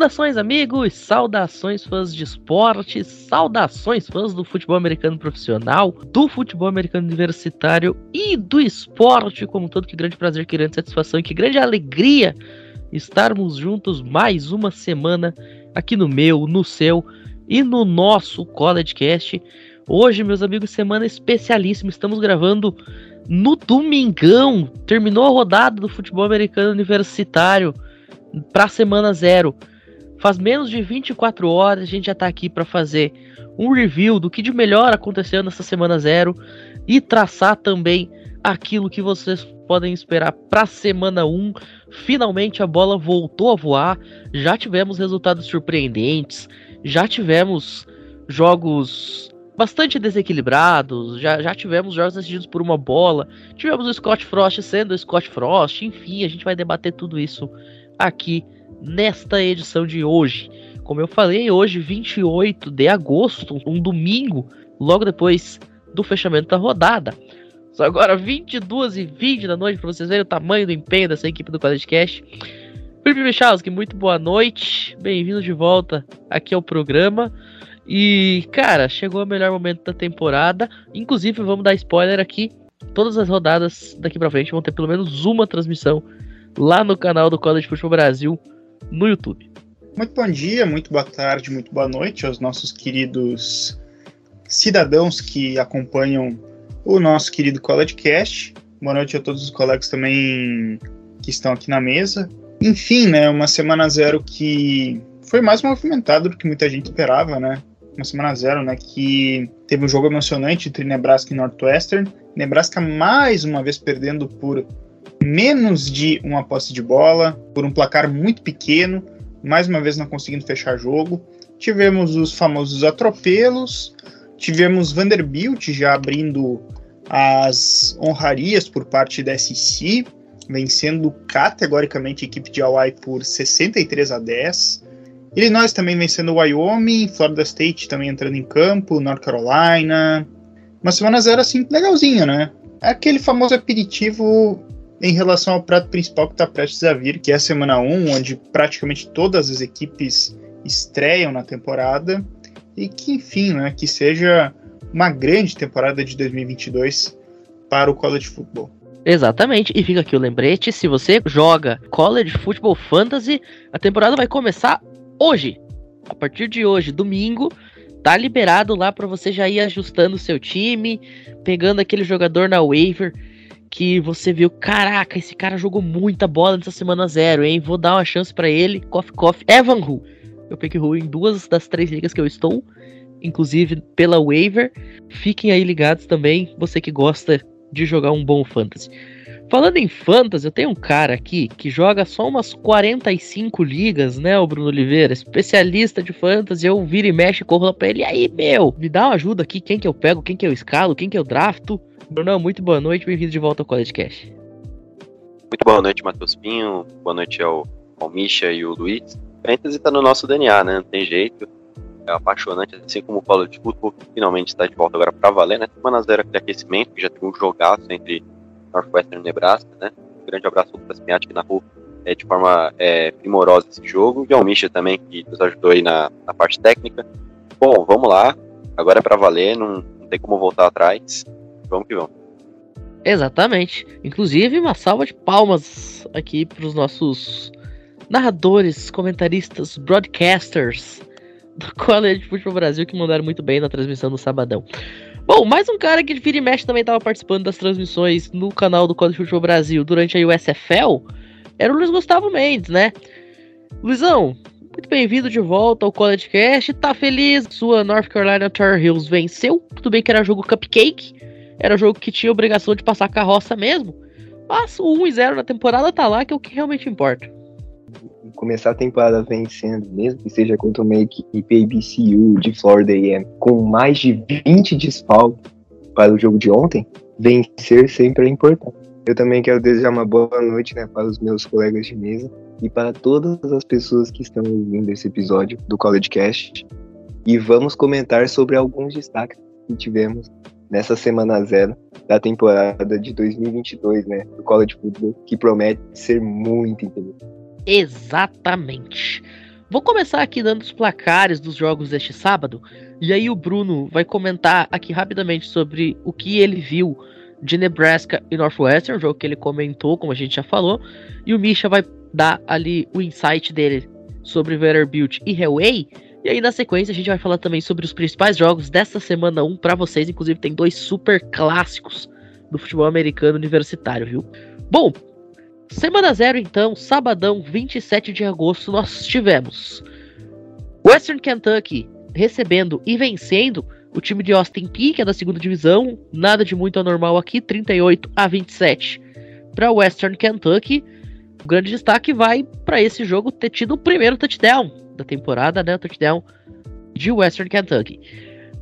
Saudações, amigos! Saudações, fãs de esporte! Saudações, fãs do futebol americano profissional, do futebol americano universitário e do esporte como todo. Que grande prazer, que grande satisfação e que grande alegria estarmos juntos mais uma semana aqui no meu, no seu e no nosso CollegeCast. Hoje, meus amigos, semana especialíssima. Estamos gravando no domingão. Terminou a rodada do futebol americano universitário para a semana zero. Faz menos de 24 horas, a gente já está aqui para fazer um review do que de melhor aconteceu nessa semana zero e traçar também aquilo que vocês podem esperar para semana 1. Finalmente a bola voltou a voar, já tivemos resultados surpreendentes, já tivemos jogos bastante desequilibrados, já, já tivemos jogos decididos por uma bola, tivemos o Scott Frost sendo o Scott Frost, enfim, a gente vai debater tudo isso aqui nesta edição de hoje. Como eu falei, hoje, 28 de agosto, um domingo, logo depois do fechamento da rodada. Só agora 22 e 20 da noite, para vocês verem o tamanho do empenho dessa equipe do Cash. Felipe Michalski, muito boa noite, bem-vindo de volta aqui ao programa. E, cara, chegou o melhor momento da temporada. Inclusive, vamos dar spoiler aqui. Todas as rodadas daqui pra frente vão ter pelo menos uma transmissão lá no canal do College Football Brasil no YouTube. Muito bom dia, muito boa tarde, muito boa noite aos nossos queridos cidadãos que acompanham o nosso querido CollegeCast. Boa noite a todos os colegas também que estão aqui na mesa. Enfim, né, uma semana zero que foi mais movimentada do que muita gente esperava, né? Uma semana zero, né, que teve um jogo emocionante entre Nebraska e Northwestern. Nebraska mais uma vez perdendo por menos de uma posse de bola, por um placar muito pequeno, mais uma vez não conseguindo fechar jogo. Tivemos os famosos atropelos, tivemos Vanderbilt já abrindo as honrarias por parte da SEC, vencendo categoricamente a equipe de Hawaii por 63 a 10. Illinois também vencendo o Wyoming, Florida State também entrando em campo, North Carolina. Uma semana zero assim legalzinha, né? É aquele famoso aperitivo em relação ao prato principal que está prestes a vir, que é a semana 1, onde praticamente todas as equipes estreiam na temporada e que, enfim, né, que seja uma grande temporada de 2022 para o college football. Exatamente, e fica aqui o lembrete: se você joga College Football Fantasy, a temporada vai começar hoje. A partir de hoje, domingo, tá liberado lá para você já ir ajustando o seu time, pegando aquele jogador na waiver que você viu, caraca, esse cara jogou muita bola nessa semana zero, hein? Vou dar uma chance para ele. Coffee Coffee, Evan Hu. Eu peguei Hu em duas das três ligas que eu estou, inclusive pela waiver. Fiquem aí ligados também, você que gosta de jogar um bom fantasy. Falando em fantasy, eu tenho um cara aqui que joga só umas 45 ligas, né, o Bruno Oliveira, especialista de fantasy. Eu viro e mexe corro lá pra ele. E aí, meu, me dá uma ajuda aqui. Quem que eu pego, quem que eu escalo, quem que eu drafto? Bruno, muito boa noite, bem-vindo de volta ao College Cash. Muito boa noite, Matheus Pinho, boa noite ao, ao Misha e o Luiz. Fantasy tá no nosso DNA, né? Não tem jeito. É apaixonante, assim como o College Football finalmente está de volta agora para valer, né? Semana zero de aquecimento, que já teve um jogaço entre Northwestern e Nebraska, né? Um grande abraço para Pinhatti que narrou é, de forma é, primorosa esse jogo. E ao Misha também, que nos ajudou aí na, na parte técnica. Bom, vamos lá. Agora é para valer, não, não tem como voltar atrás. Vamos que vamos. Exatamente. Inclusive, uma salva de palmas aqui para os nossos narradores, comentaristas, broadcasters do College Futebol Brasil que mandaram muito bem na transmissão do sabadão. Bom, mais um cara que vira e mexe também estava participando das transmissões no canal do College Futebol Brasil durante a USFL era o Luiz Gustavo Mendes, né? Luizão, muito bem-vindo de volta ao College Cast. Tá feliz? Sua North Carolina Tar Heels venceu. Tudo bem que era jogo cupcake, era jogo que tinha obrigação de passar carroça mesmo. Mas o 1 e 0 na temporada tá lá, que é o que realmente importa. Começar a temporada vencendo, mesmo que seja contra uma equipe ABCU de Florida AM, com mais de 20 desfalques para o jogo de ontem, vencer sempre é importante. Eu também quero desejar uma boa noite né, para os meus colegas de mesa e para todas as pessoas que estão ouvindo esse episódio do College Cast. E vamos comentar sobre alguns destaques que tivemos nessa semana zero da temporada de 2022, né, do College Football, que promete ser muito interessante. Exatamente. Vou começar aqui dando os placares dos jogos deste sábado, e aí o Bruno vai comentar aqui rapidamente sobre o que ele viu de Nebraska e Northwestern, um jogo que ele comentou, como a gente já falou, e o Misha vai dar ali o insight dele sobre Vanderbilt e Hellway, e aí na sequência a gente vai falar também sobre os principais jogos desta semana 1 para vocês, inclusive tem dois super clássicos do futebol americano universitário, viu? Bom, Semana 0, então, sabadão, 27 de agosto, nós tivemos Western Kentucky recebendo e vencendo o time de Austin Peay, que é da segunda divisão. Nada de muito anormal aqui, 38 a 27 para Western Kentucky. O grande destaque vai para esse jogo ter tido o primeiro touchdown da temporada, né? O touchdown de Western Kentucky.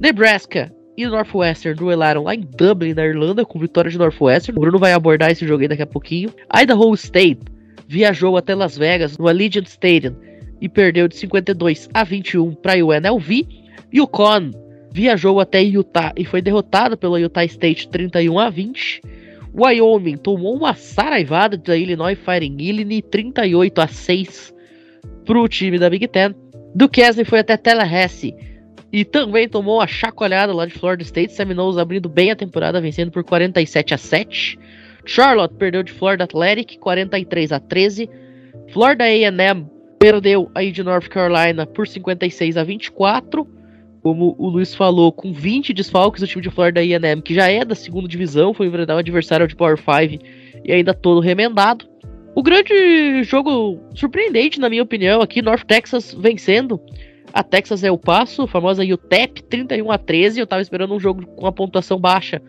Nebraska e Northwestern duelaram lá em Dublin, na Irlanda, com vitória de Northwestern. O Bruno vai abordar esse jogo aí daqui a pouquinho. Idaho State viajou até Las Vegas, no Allegiant Stadium, e perdeu de 52 a 21 para a UNLV. E o Con viajou até Utah e foi derrotado pela Utah State 31 a 20. Wyoming tomou uma saraivada da Illinois Fighting Illini 38 a 6 para o time da Big Ten. Duquesne foi até Tallahassee e também tomou a chacoalhada lá de Florida State. Seminoles abrindo bem a temporada, vencendo por 47 a 7. Charlotte perdeu de Florida Athletic, 43 a 13. Florida A&M perdeu aí de North Carolina por 56 a 24. Como o Luiz falou, com 20 desfalques, o time de Florida A&M, que já é da segunda divisão, foi enfrentar um adversário de Power 5 e ainda todo remendado. O grande jogo surpreendente, na minha opinião, aqui, North Texas vencendo a Texas é o passo, a famosa UTEP, 31 a 13. Eu tava esperando um jogo com uma pontuação baixa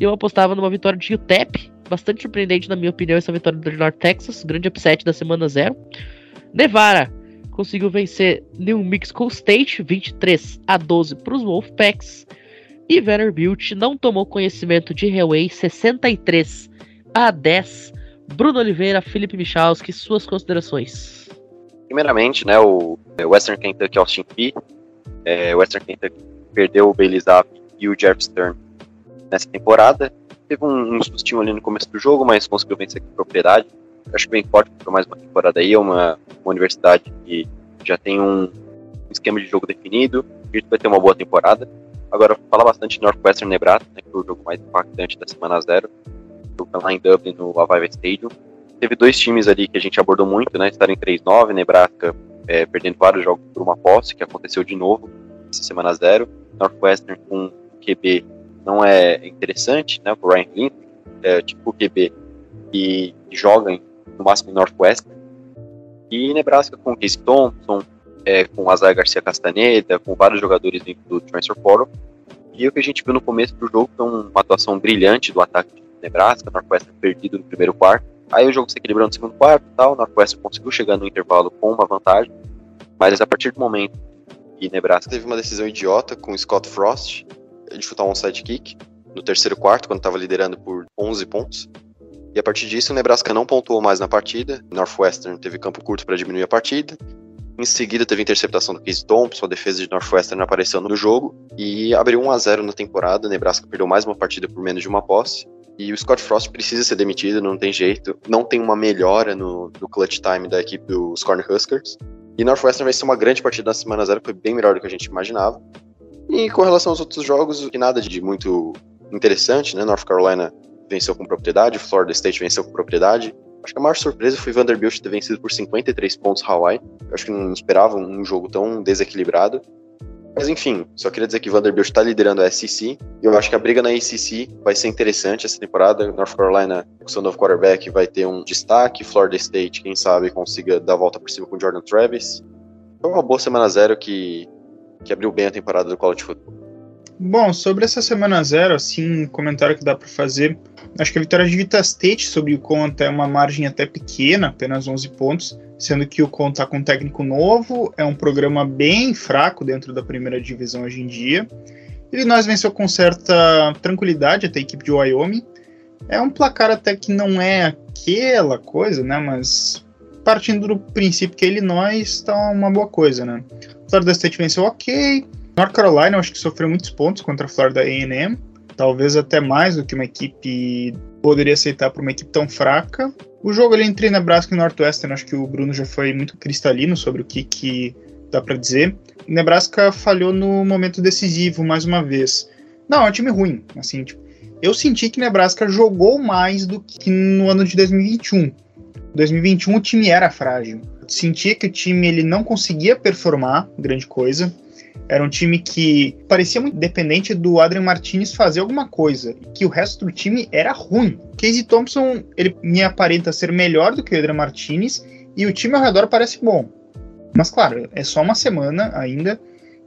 e eu apostava numa vitória de UTEP. Bastante surpreendente, na minha opinião, essa vitória do North Texas. Grande upset da semana zero. Nevada conseguiu vencer New Mexico State, 23 a 12 para os Wolfpacks. E Vanderbilt não tomou conhecimento de Hellway, 63 a 10. Bruno Oliveira, Felipe Michalski, suas considerações. Primeiramente, né, o Western Kentucky Austin Peay, é, Western Kentucky perdeu o Bailey Zapp e o Jeff Stern nessa temporada. Teve um, um sustinho ali no começo do jogo, mas conseguiu vencer com propriedade. acho bem forte para mais uma temporada aí. É uma, uma universidade que já tem um esquema de jogo definido. Acredito que vai ter uma boa temporada. Agora, fala bastante de Northwestern Nebraska, né, que foi o jogo mais impactante da semana zero. Lá em Dublin, no Aviva Stadium teve dois times ali que a gente abordou muito, né? Estarem 3-9, Nebraska é, perdendo vários jogos por uma posse, que aconteceu de novo essa semana zero. Northwestern com QB não é interessante, né? O Ryan Lynn, é tipo QB que joga em, no máximo em Northwestern. E Nebraska com Casey Thompson, é, com Azar Garcia Castaneda, com vários jogadores dentro do Transfer Portal. E o que a gente viu no começo do jogo foi uma atuação brilhante do ataque Nebraska, Northwestern perdido no primeiro quarto Aí o jogo se equilibrou no segundo quarto e tal, Northwestern conseguiu chegar no intervalo com uma vantagem, mas a partir do momento que Nebraska teve uma decisão idiota com Scott Frost de chutar um onside kick no terceiro quarto, quando estava liderando por 11 pontos. E a partir disso, o Nebraska não pontuou mais na partida. Northwestern teve campo curto para diminuir a partida. Em seguida, teve interceptação do Casey Thompson, a defesa de Northwestern apareceu no jogo e abriu 1 a 0 na temporada. Nebraska perdeu mais uma partida por menos de uma posse. E o Scott Frost precisa ser demitido, não tem jeito. Não tem uma melhora no, no clutch time da equipe dos Cornhuskers. E Northwestern vai ser uma grande partida na semana zero, foi bem melhor do que a gente imaginava. E com relação aos outros jogos, nada de muito interessante, né? North Carolina venceu com propriedade, Florida State venceu com propriedade. Acho que a maior surpresa foi Vanderbilt ter vencido por 53 pontos Hawaii. Eu acho que não esperava um jogo tão desequilibrado. Mas enfim, só queria dizer que Vanderbilt está liderando a SEC. E eu acho que a briga na ACC vai ser interessante essa temporada. North Carolina, com seu novo quarterback, vai ter um destaque. Florida State, quem sabe, consiga dar a volta por cima com Jordan Travis. Foi uma boa semana zero que, que abriu bem a temporada do college football. Bom, sobre essa semana zero, assim, um comentário que dá para fazer. Acho que a vitória de Vita State sobre o Conta é uma margem até pequena, apenas 11 pontos sendo que o Con está com um técnico novo, é um programa bem fraco dentro da primeira divisão hoje em dia. Illinois venceu com certa tranquilidade até a equipe de Wyoming. É um placar até que não é aquela coisa, né? Mas partindo do princípio que Illinois está uma boa coisa, né? Florida State venceu ok. North Carolina, eu acho que sofreu muitos pontos contra a Florida A&M. Talvez até mais do que uma equipe poderia aceitar para uma equipe tão fraca. O jogo ali entre Nebraska e Northwestern, acho que o Bruno já foi muito cristalino sobre o que, que dá para dizer. Nebraska falhou no momento decisivo mais uma vez. Não, é um time ruim, assim, tipo, eu senti que Nebraska jogou mais do que no ano de 2021. 2021 o time era frágil. sentia que o time ele não conseguia performar, grande coisa. Era um time que parecia muito dependente do Adrian Martinez fazer alguma coisa, que o resto do time era ruim. Casey Thompson, ele me aparenta ser melhor do que o Adrian Martinez e o time ao redor parece bom. Mas claro, é só uma semana ainda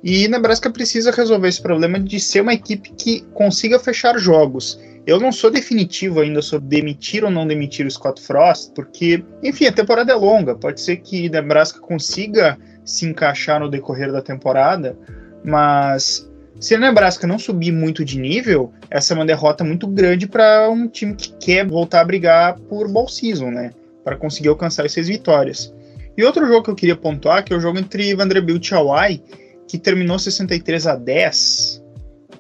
e Nebraska precisa resolver esse problema de ser uma equipe que consiga fechar jogos. Eu não sou definitivo ainda sobre demitir ou não demitir o Scott Frost, porque, enfim, a temporada é longa. Pode ser que Nebraska consiga se encaixar no decorrer da temporada, mas se a Nebraska não subir muito de nível, essa é uma derrota muito grande para um time que quer voltar a brigar por ball season, né? Para conseguir alcançar essas vitórias. E outro jogo que eu queria pontuar, que é o jogo entre Vanderbilt e Hawaii, que terminou 63 a 10.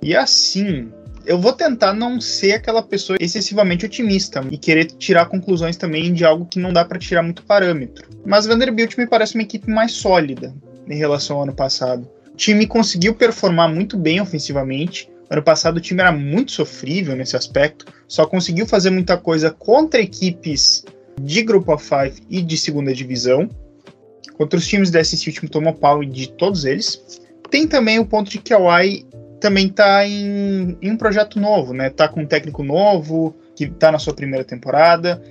E assim, eu vou tentar não ser aquela pessoa excessivamente otimista e querer tirar conclusões também de algo que não dá para tirar muito parâmetro. Mas Vanderbilt me parece uma equipe mais sólida em relação ao ano passado. O time conseguiu performar muito bem ofensivamente. Ano passado o time era muito sofrível nesse aspecto, só conseguiu fazer muita coisa contra equipes de Group of Five e de segunda divisão. Contra os times da SC, o time tomou pau de todos eles. Tem também o ponto de que Hawaii também está em, em, um projeto novo, né? Tá com um técnico novo, que está na sua primeira temporada.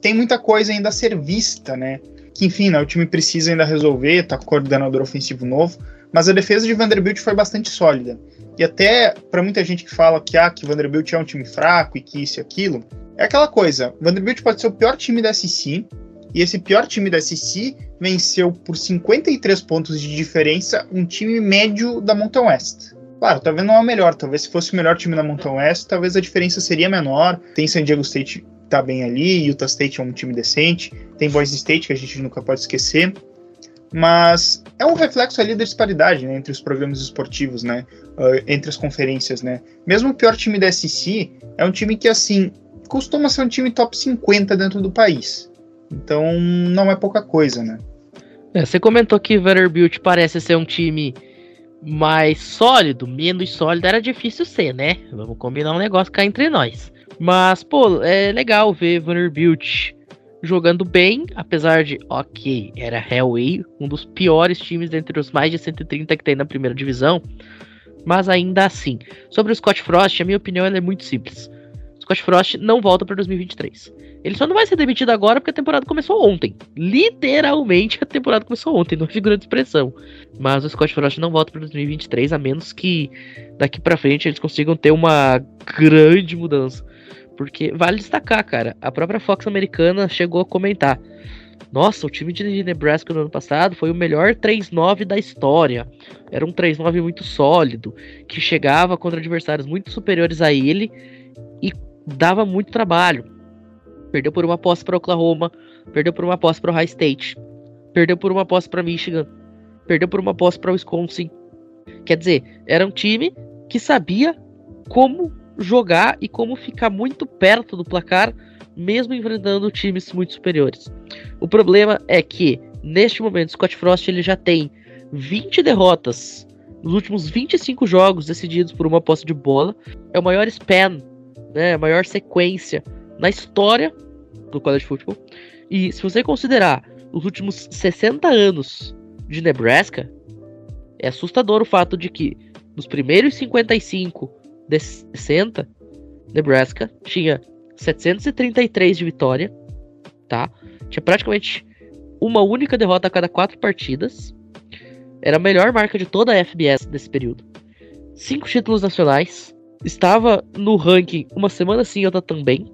Tem muita coisa ainda a ser vista, né? Que, enfim, né, o time precisa ainda resolver, tá com coordenador ofensivo novo. Mas a defesa de Vanderbilt foi bastante sólida. E até para muita gente que fala que, ah, que Vanderbilt é um time fraco e que isso e aquilo, é aquela coisa. Vanderbilt pode ser o pior time da SEC, e esse pior time da SEC venceu por 53 pontos de diferença um time médio da Mountain West. Claro, talvez não é o melhor, talvez se fosse o melhor time da Mountain West, talvez a diferença seria menor. Tem San Diego State tá bem ali, Utah State é um time decente, tem Boise State que a gente nunca pode esquecer. Mas é um reflexo ali da disparidade né, entre os programas esportivos, né, uh, entre as conferências, né. Mesmo o pior time da SEC é um time que assim costuma ser um time top 50 dentro do país. Então não é pouca coisa, né? É, você comentou que Vanderbilt parece ser um time mais sólido, menos sólido era difícil ser, né? Vamos combinar um negócio cá entre nós. Mas, pô, é legal ver Vanderbilt jogando bem, apesar de, ok, era Hellway, um dos piores times dentre os mais de 130 que tem na primeira divisão, mas ainda assim. Sobre o Scott Frost, a minha opinião é muito simples. Scott Frost não volta para 2023. Ele só não vai ser demitido agora porque a temporada começou ontem. Literalmente a temporada começou ontem, não é figura de expressão. Mas o Scott Frost não volta para 2023, a menos que daqui para frente eles consigam ter uma grande mudança. Porque vale destacar, cara, a própria Fox americana chegou a comentar. Nossa, o time de Nebraska no ano passado foi o melhor 3-9 da história. Era um 3-9 muito sólido, que chegava contra adversários muito superiores a ele e dava muito trabalho. Perdeu por uma posse para Oklahoma, perdeu por uma posse para Ohio State, perdeu por uma posse para Michigan, perdeu por uma posse para Wisconsin. Quer dizer, era um time que sabia como jogar e como ficar muito perto do placar, mesmo enfrentando times muito superiores. O problema é que neste momento Scott Frost ele já tem 20 derrotas nos últimos 25 jogos decididos por uma posse de bola. É o maior span, né, a maior sequência na história do college football. E se você considerar os últimos 60 anos de Nebraska, é assustador o fato de que nos primeiros 55 desses 60, Nebraska tinha 733 de vitória, tá? Tinha praticamente uma única derrota a cada quatro partidas. Era a melhor marca de toda a FBS nesse período. Cinco títulos nacionais. Estava no ranking uma semana sim, outra também.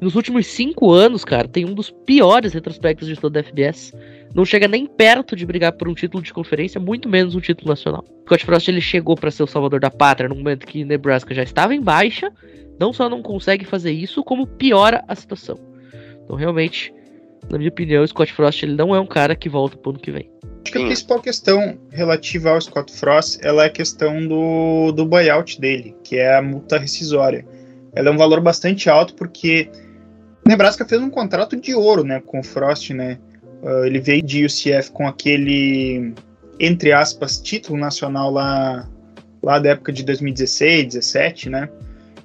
Nos últimos cinco anos, cara, tem um dos piores retrospectos de toda a FBS. Não chega nem perto de brigar por um título de conferência, muito menos um título nacional. Scott Frost ele chegou para ser o salvador da pátria no momento que Nebraska já estava em baixa. Não só não consegue fazer isso, como piora a situação. Então, realmente, na minha opinião, o Scott Frost ele não é um cara que volta pro ano que vem. Acho que a principal questão relativa ao Scott Frost ela é a questão do, do buyout dele, que é a multa rescisória. Ela é um valor bastante alto porque Nebraska fez um contrato de ouro, né, com o Frost, né? Uh, ele veio de UCF com aquele entre aspas, título nacional lá, lá da época de 2016, 17, né?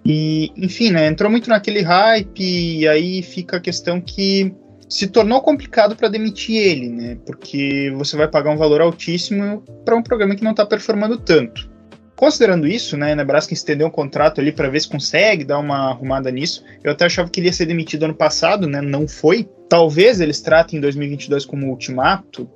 E, enfim, né, entrou muito naquele hype, e aí fica a questão que se tornou complicado para demitir ele, né? Porque você vai pagar um valor altíssimo para um programa que não está performando tanto. Considerando isso, né, Nebraska estendeu um contrato ali para ver se consegue dar uma arrumada nisso. Eu até achava que ele ia ser demitido ano passado, né? Não foi. Talvez eles tratem 2022 como ultimato,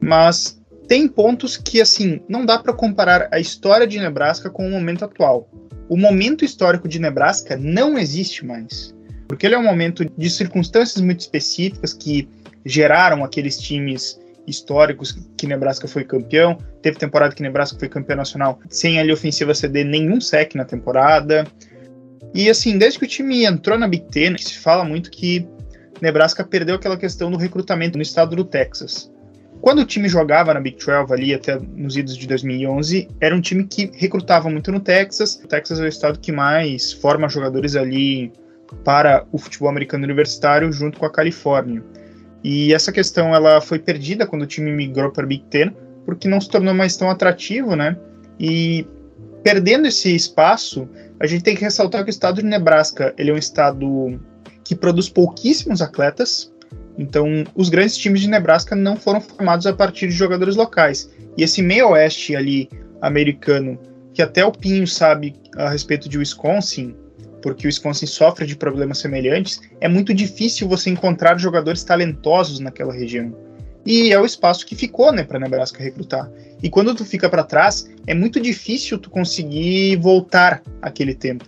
mas tem pontos que assim não dá para comparar a história de Nebraska com o momento atual. O momento histórico de Nebraska não existe mais, porque ele é um momento de circunstâncias muito específicas que geraram aqueles times históricos que Nebraska foi campeão. Teve temporada que Nebraska foi campeão nacional sem ali ofensiva ceder nenhum sec na temporada. E assim, desde que o time entrou na Big Ten, se fala muito que Nebraska perdeu aquela questão do recrutamento no estado do Texas. Quando o time jogava na Big 12 ali até nos idos de 2011, era um time que recrutava muito no Texas. O Texas é o estado que mais forma jogadores ali para o futebol americano universitário junto com a Califórnia. E essa questão ela foi perdida quando o time migrou para Big Ten, porque não se tornou mais tão atrativo, né? E perdendo esse espaço, a gente tem que ressaltar que o estado de Nebraska ele é um estado que produz pouquíssimos atletas. Então, os grandes times de Nebraska não foram formados a partir de jogadores locais. E esse meio oeste ali americano, que até o Pinho sabe a respeito de Wisconsin, porque o Wisconsin sofre de problemas semelhantes, é muito difícil você encontrar jogadores talentosos naquela região. E é o espaço que ficou, né, para Nebraska recrutar. E quando tu fica para trás, é muito difícil tu conseguir voltar aquele tempo.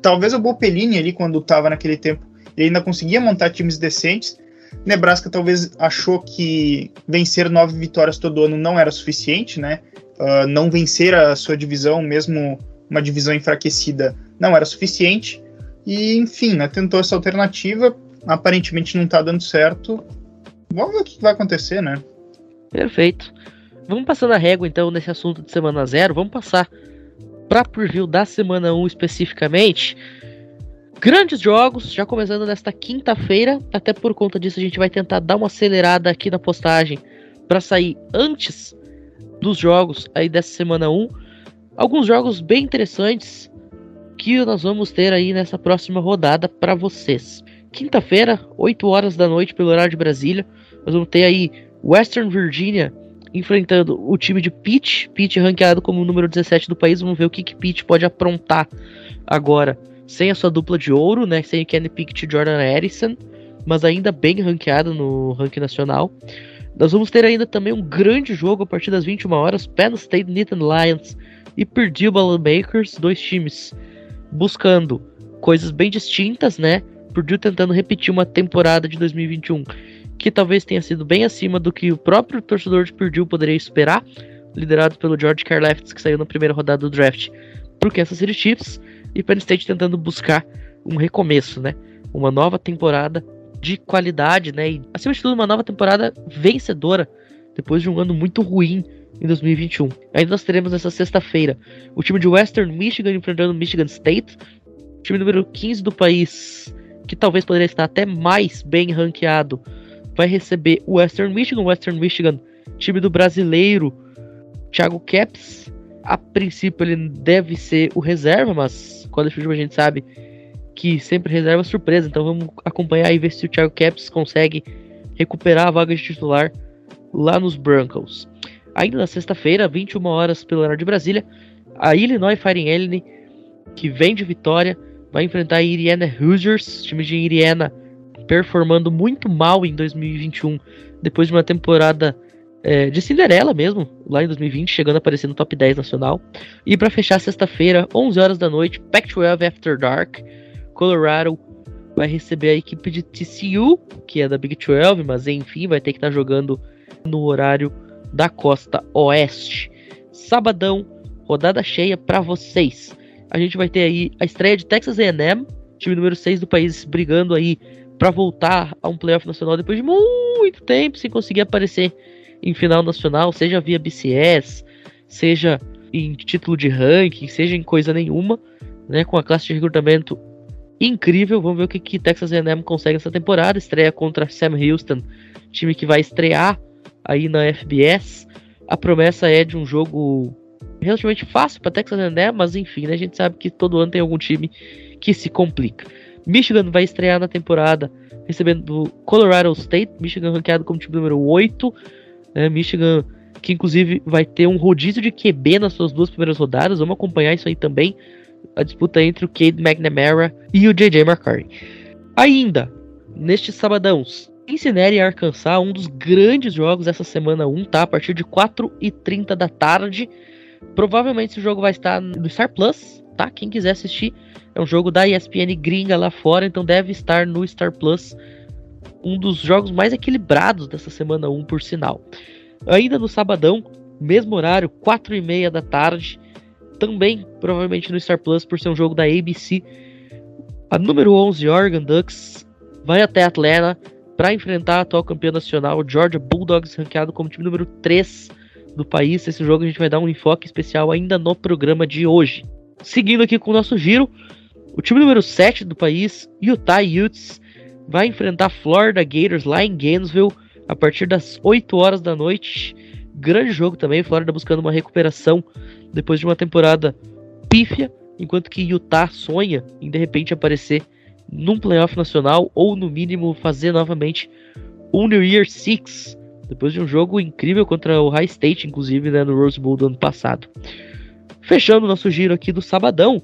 Talvez o Bopelini ali, quando estava naquele tempo, ele ainda conseguia montar times decentes. Nebraska talvez achou que vencer nove vitórias todo ano não era suficiente, né? Uh, não vencer a sua divisão, mesmo uma divisão enfraquecida, não era suficiente. E, enfim, né, tentou essa alternativa, aparentemente não está dando certo. Vamos ver o que vai acontecer, né? Perfeito. Vamos passando a régua então nesse assunto de semana zero. Vamos passar para preview da semana 1 especificamente. Grandes jogos, já começando nesta quinta-feira. Até por conta disso, a gente vai tentar dar uma acelerada aqui na postagem para sair antes dos jogos aí dessa semana 1. Alguns jogos bem interessantes que nós vamos ter aí nessa próxima rodada para vocês. Quinta-feira, 8 horas da noite, pelo horário de Brasília, nós vamos ter aí Western Virginia enfrentando o time de Pitt, Pitt ranqueado como o número 17 do país. Vamos ver o que, que Pitt pode aprontar agora, sem a sua dupla de ouro, né? Sem Kenny Pickett e Jordan Harrison, mas ainda bem ranqueado no ranking nacional. Nós vamos ter ainda também um grande jogo a partir das 21 horas, Penn State Nittany Lions e Purdue Bakers, dois times buscando coisas bem distintas, né? Purdue tentando repetir uma temporada de 2021 que talvez tenha sido bem acima do que o próprio torcedor de Purdue poderia esperar, liderado pelo George Karlaftis, que saiu na primeira rodada do draft pro Kansas City Chiefs, e Penn State tentando buscar um recomeço, né? Uma nova temporada de qualidade, né? E, acima de tudo, uma nova temporada vencedora, depois de um ano muito ruim em 2021. Ainda nós teremos nessa sexta-feira o time de Western Michigan enfrentando Michigan State, time número 15 do país, que talvez poderia estar até mais bem ranqueado, vai receber o Western Michigan. Western Michigan, time do brasileiro Thiago Caps. A princípio ele deve ser o reserva, mas quando a gente sabe que sempre reserva surpresa. Então vamos acompanhar e ver se o Thiago Caps consegue recuperar a vaga de titular lá nos Broncos. Ainda na sexta-feira, 21 horas pelo horário de Brasília, a Illinois Fighting Illini, que vem de vitória, vai enfrentar a Indiana Hoosiers, time de Indiana performando muito mal em 2021, depois de uma temporada é, de Cinderela mesmo, lá em 2020, chegando a aparecer no top 10 nacional. E para fechar sexta-feira, 11 horas da noite, Pac-12 After Dark, Colorado vai receber a equipe de TCU, que é da Big 12, mas enfim, vai ter que estar tá jogando no horário da costa oeste. Sabadão, rodada cheia para vocês. A gente vai ter aí a estreia de Texas A&M, time número 6 do país, brigando aí para voltar a um playoff nacional depois de muito tempo sem conseguir aparecer em final nacional, seja via BCS, seja em título de ranking, seja em coisa nenhuma, né, com a classe de recrutamento incrível. Vamos ver o que, que Texas A&M consegue essa temporada. Estreia contra Sam Houston, time que vai estrear aí na FBS. A promessa é de um jogo relativamente fácil para Texas A&M, mas enfim, né, a gente sabe que todo ano tem algum time que se complica. Michigan vai estrear na temporada recebendo Colorado State, Michigan ranqueado como time número 8, né, Michigan que inclusive vai ter um rodízio de QB nas suas duas primeiras rodadas, vamos acompanhar isso aí também, a disputa entre o Cade McNamara e o JJ McCarthy. Ainda, neste sabadão, Cincinnati e Arkansas, um dos grandes jogos dessa semana 1, tá? A partir de 4h30 da tarde. Provavelmente esse jogo vai estar no Star Plus, tá? Quem quiser assistir, é um jogo da ESPN gringa lá fora, então deve estar no Star Plus. Um dos jogos mais equilibrados dessa semana 1, por sinal. Ainda no sabadão, mesmo horário, 4h30 da tarde. Também, provavelmente no Star Plus, por ser um jogo da ABC. A número 11, Oregon Ducks, vai até Atlanta para enfrentar a atual campeã nacional, Georgia Bulldogs, ranqueado como time número 3 do país. Esse jogo a gente vai dar um enfoque especial ainda no programa de hoje. Seguindo aqui com o nosso giro, o time número 7 do país, Utah Utes, vai enfrentar Florida Gators lá em Gainesville a partir das 8 horas da noite. Grande jogo também, Florida buscando uma recuperação depois de uma temporada pífia enquanto que Utah sonha em de repente aparecer num playoff nacional ou no mínimo fazer novamente um New Year Six depois de um jogo incrível contra o High State, inclusive né, no Rose Bowl do ano passado. Fechando nosso giro aqui do sabadão,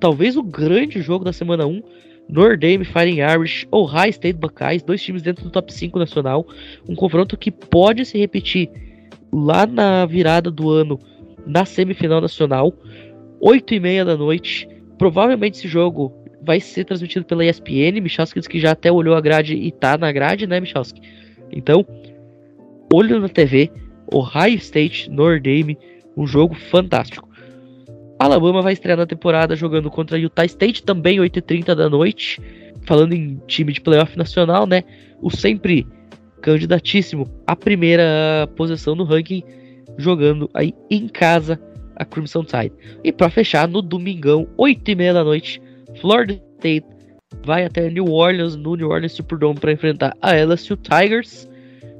talvez o grande jogo da semana 1, Notre Dame Fighting Irish ou High State Buckeyes, dois times dentro do top 5 nacional, um confronto que pode se repetir lá na virada do ano na semifinal nacional. 8 e meia da noite. Provavelmente esse jogo vai ser transmitido pela ESPN. Michalski disse que já até olhou a grade e tá na grade, né, Michalski? Então, olho na TV, Ohio State, Notre Dame, um jogo fantástico. Alabama vai estrear na temporada jogando contra Utah State, também 8h30 da noite. Falando em time de playoff nacional, né? O sempre candidatíssimo à primeira posição no ranking, jogando aí em casa a Crimson Tide. E para fechar, no domingão, 8 e meia da noite, Florida State vai até New Orleans, no New Orleans Superdome, para enfrentar a LSU Tigers.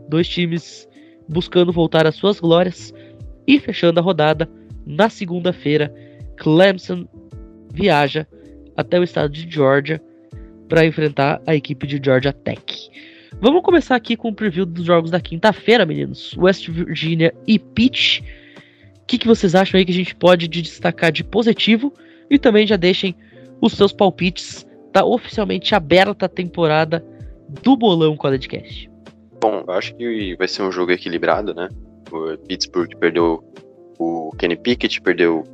Dois times buscando voltar às suas glórias. E fechando a rodada, na segunda-feira, Clemson viaja até o estado de Georgia para enfrentar a equipe de Georgia Tech. Vamos começar aqui com o preview dos jogos da quinta-feira, meninos. West Virginia e Pitt o que, que vocês acham aí que a gente pode destacar de positivo? E também já deixem os seus palpites. Tá oficialmente aberta a temporada do Bolão College Cast. Bom, eu acho que vai ser um jogo equilibrado, né? O Pittsburgh perdeu o Kenny Pickett, perdeu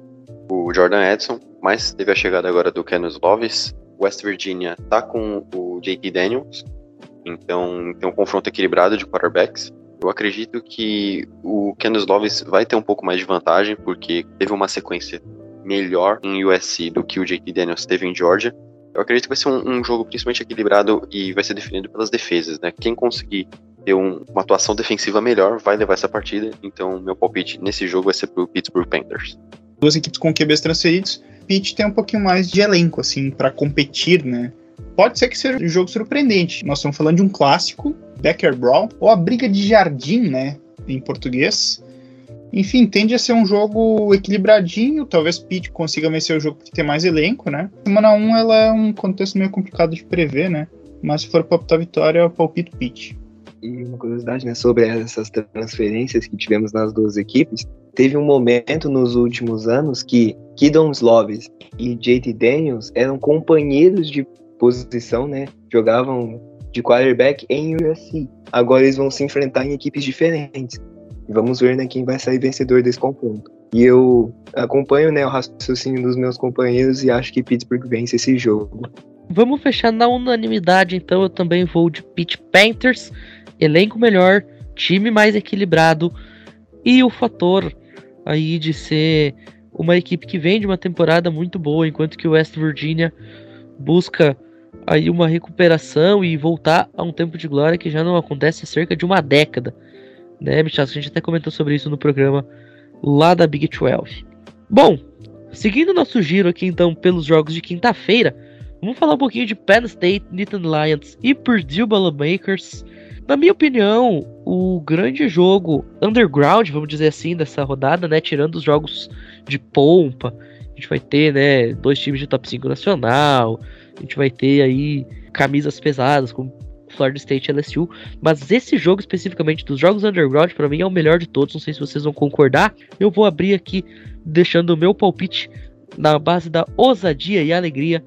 o Jordan Edson, mas teve a chegada agora do Kenneth Lovis. West Virginia tá com o JT Daniels, então tem um confronto equilibrado de quarterbacks. Eu acredito que o Candice Lovis vai ter um pouco mais de vantagem, porque teve uma sequência melhor em USC do que o JT Daniels teve em Georgia. Eu acredito que vai ser um, um jogo principalmente equilibrado e vai ser definido pelas defesas, né? Quem conseguir ter um, uma atuação defensiva melhor vai levar essa partida. Então, meu palpite nesse jogo vai ser pro Pittsburgh Panthers. Duas equipes com QBs transferidos. Pitt tem um pouquinho mais de elenco, assim, para competir, né? Pode ser que seja um jogo surpreendente. Nós estamos falando de um clássico Becker Brawl, ou a Briga de Jardim, né, em português. Enfim, tende a ser um jogo equilibradinho, talvez Pitt consiga vencer o jogo porque tem mais elenco, né? Semana 1 ela é um contexto meio complicado de prever, né? Mas se for para optar vitória, eu palpito Pitt. E uma curiosidade, né, sobre essas transferências que tivemos nas duas equipes, teve um momento nos últimos anos que Kidon Slovis e JT Daniels eram companheiros de posição, né? Jogavam de quarterback em USC. Agora eles vão se enfrentar em equipes diferentes. E vamos ver né, quem vai sair vencedor desse confronto. E eu acompanho né, o raciocínio dos meus companheiros e acho que Pittsburgh vence esse jogo. Vamos fechar na unanimidade, então eu também vou de Pitt Panthers. Elenco melhor, time mais equilibrado e o fator aí de ser uma equipe que vem de uma temporada muito boa, enquanto que o West Virginia busca aí uma recuperação e voltar a um tempo de glória que já não acontece há cerca de uma década. Né, Michel? A gente até comentou sobre isso no programa lá da Big 12. Bom, seguindo nosso giro aqui então pelos jogos de quinta-feira, vamos falar um pouquinho de Penn State, Nittany Lions e Purdue Boilermakers. Na minha opinião, o grande jogo underground, vamos dizer assim, dessa rodada, né? Tirando os jogos de pompa, a gente vai ter, né, dois times de top 5 nacional, a gente vai ter aí camisas pesadas, como Florida State LSU, mas esse jogo especificamente dos jogos underground para mim é o melhor de todos, não sei se vocês vão concordar. Eu vou abrir aqui deixando o meu palpite na base da ousadia e alegria.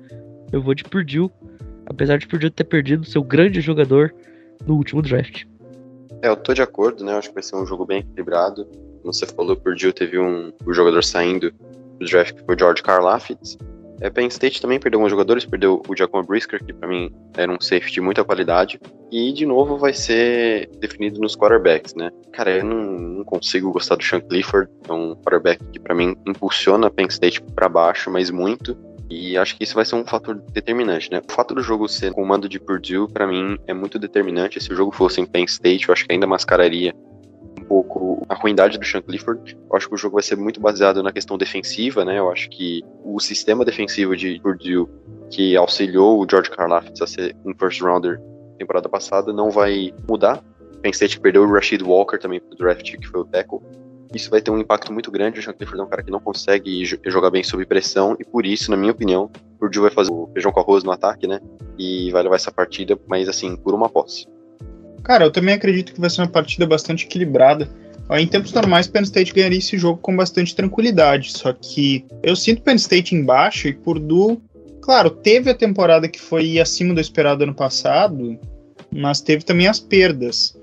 Eu vou de Purdue, apesar de Purdue ter perdido seu grande jogador no último draft. É, eu tô de acordo, né? Eu acho que vai ser um jogo bem equilibrado. Como você falou, Purdue teve um, um jogador saindo do draft que foi o George Karlaftis. É, Penn State também perdeu alguns jogadores, perdeu o Giacomo Brisker, que para mim era um safety de muita qualidade. E de novo vai ser definido nos quarterbacks, né? Cara, eu não, não consigo gostar do Sean Clifford, é um quarterback que para mim impulsiona Penn State para baixo, mas muito. E acho que isso vai ser um fator determinante, né? O fato do jogo ser com o mando de Purdue, para mim, é muito determinante. Se o jogo fosse em Penn State, eu acho que ainda mascararia pouco a ruindade do Sean Clifford. Eu acho que o jogo vai ser muito baseado na questão defensiva, né? Eu acho que o sistema defensivo de Purdue, que auxiliou o George Karlaftis a ser um first rounder temporada passada, não vai mudar. Penn State perdeu o Rashid Walker também pro draft, que foi o tackle isso vai ter um impacto muito grande. O Sean Clifford é um cara que não consegue jogar bem sob pressão, e por isso, na minha opinião, o Purdue vai fazer o feijão com arroz no ataque, né? E vai levar essa partida, mas assim, por uma posse. Cara, eu também acredito que vai ser uma partida bastante equilibrada. Em tempos normais, Penn State ganharia esse jogo com bastante tranquilidade. Só que eu sinto Penn State embaixo e Purdue, claro, teve a temporada que foi acima do esperado ano passado, mas teve também as perdas.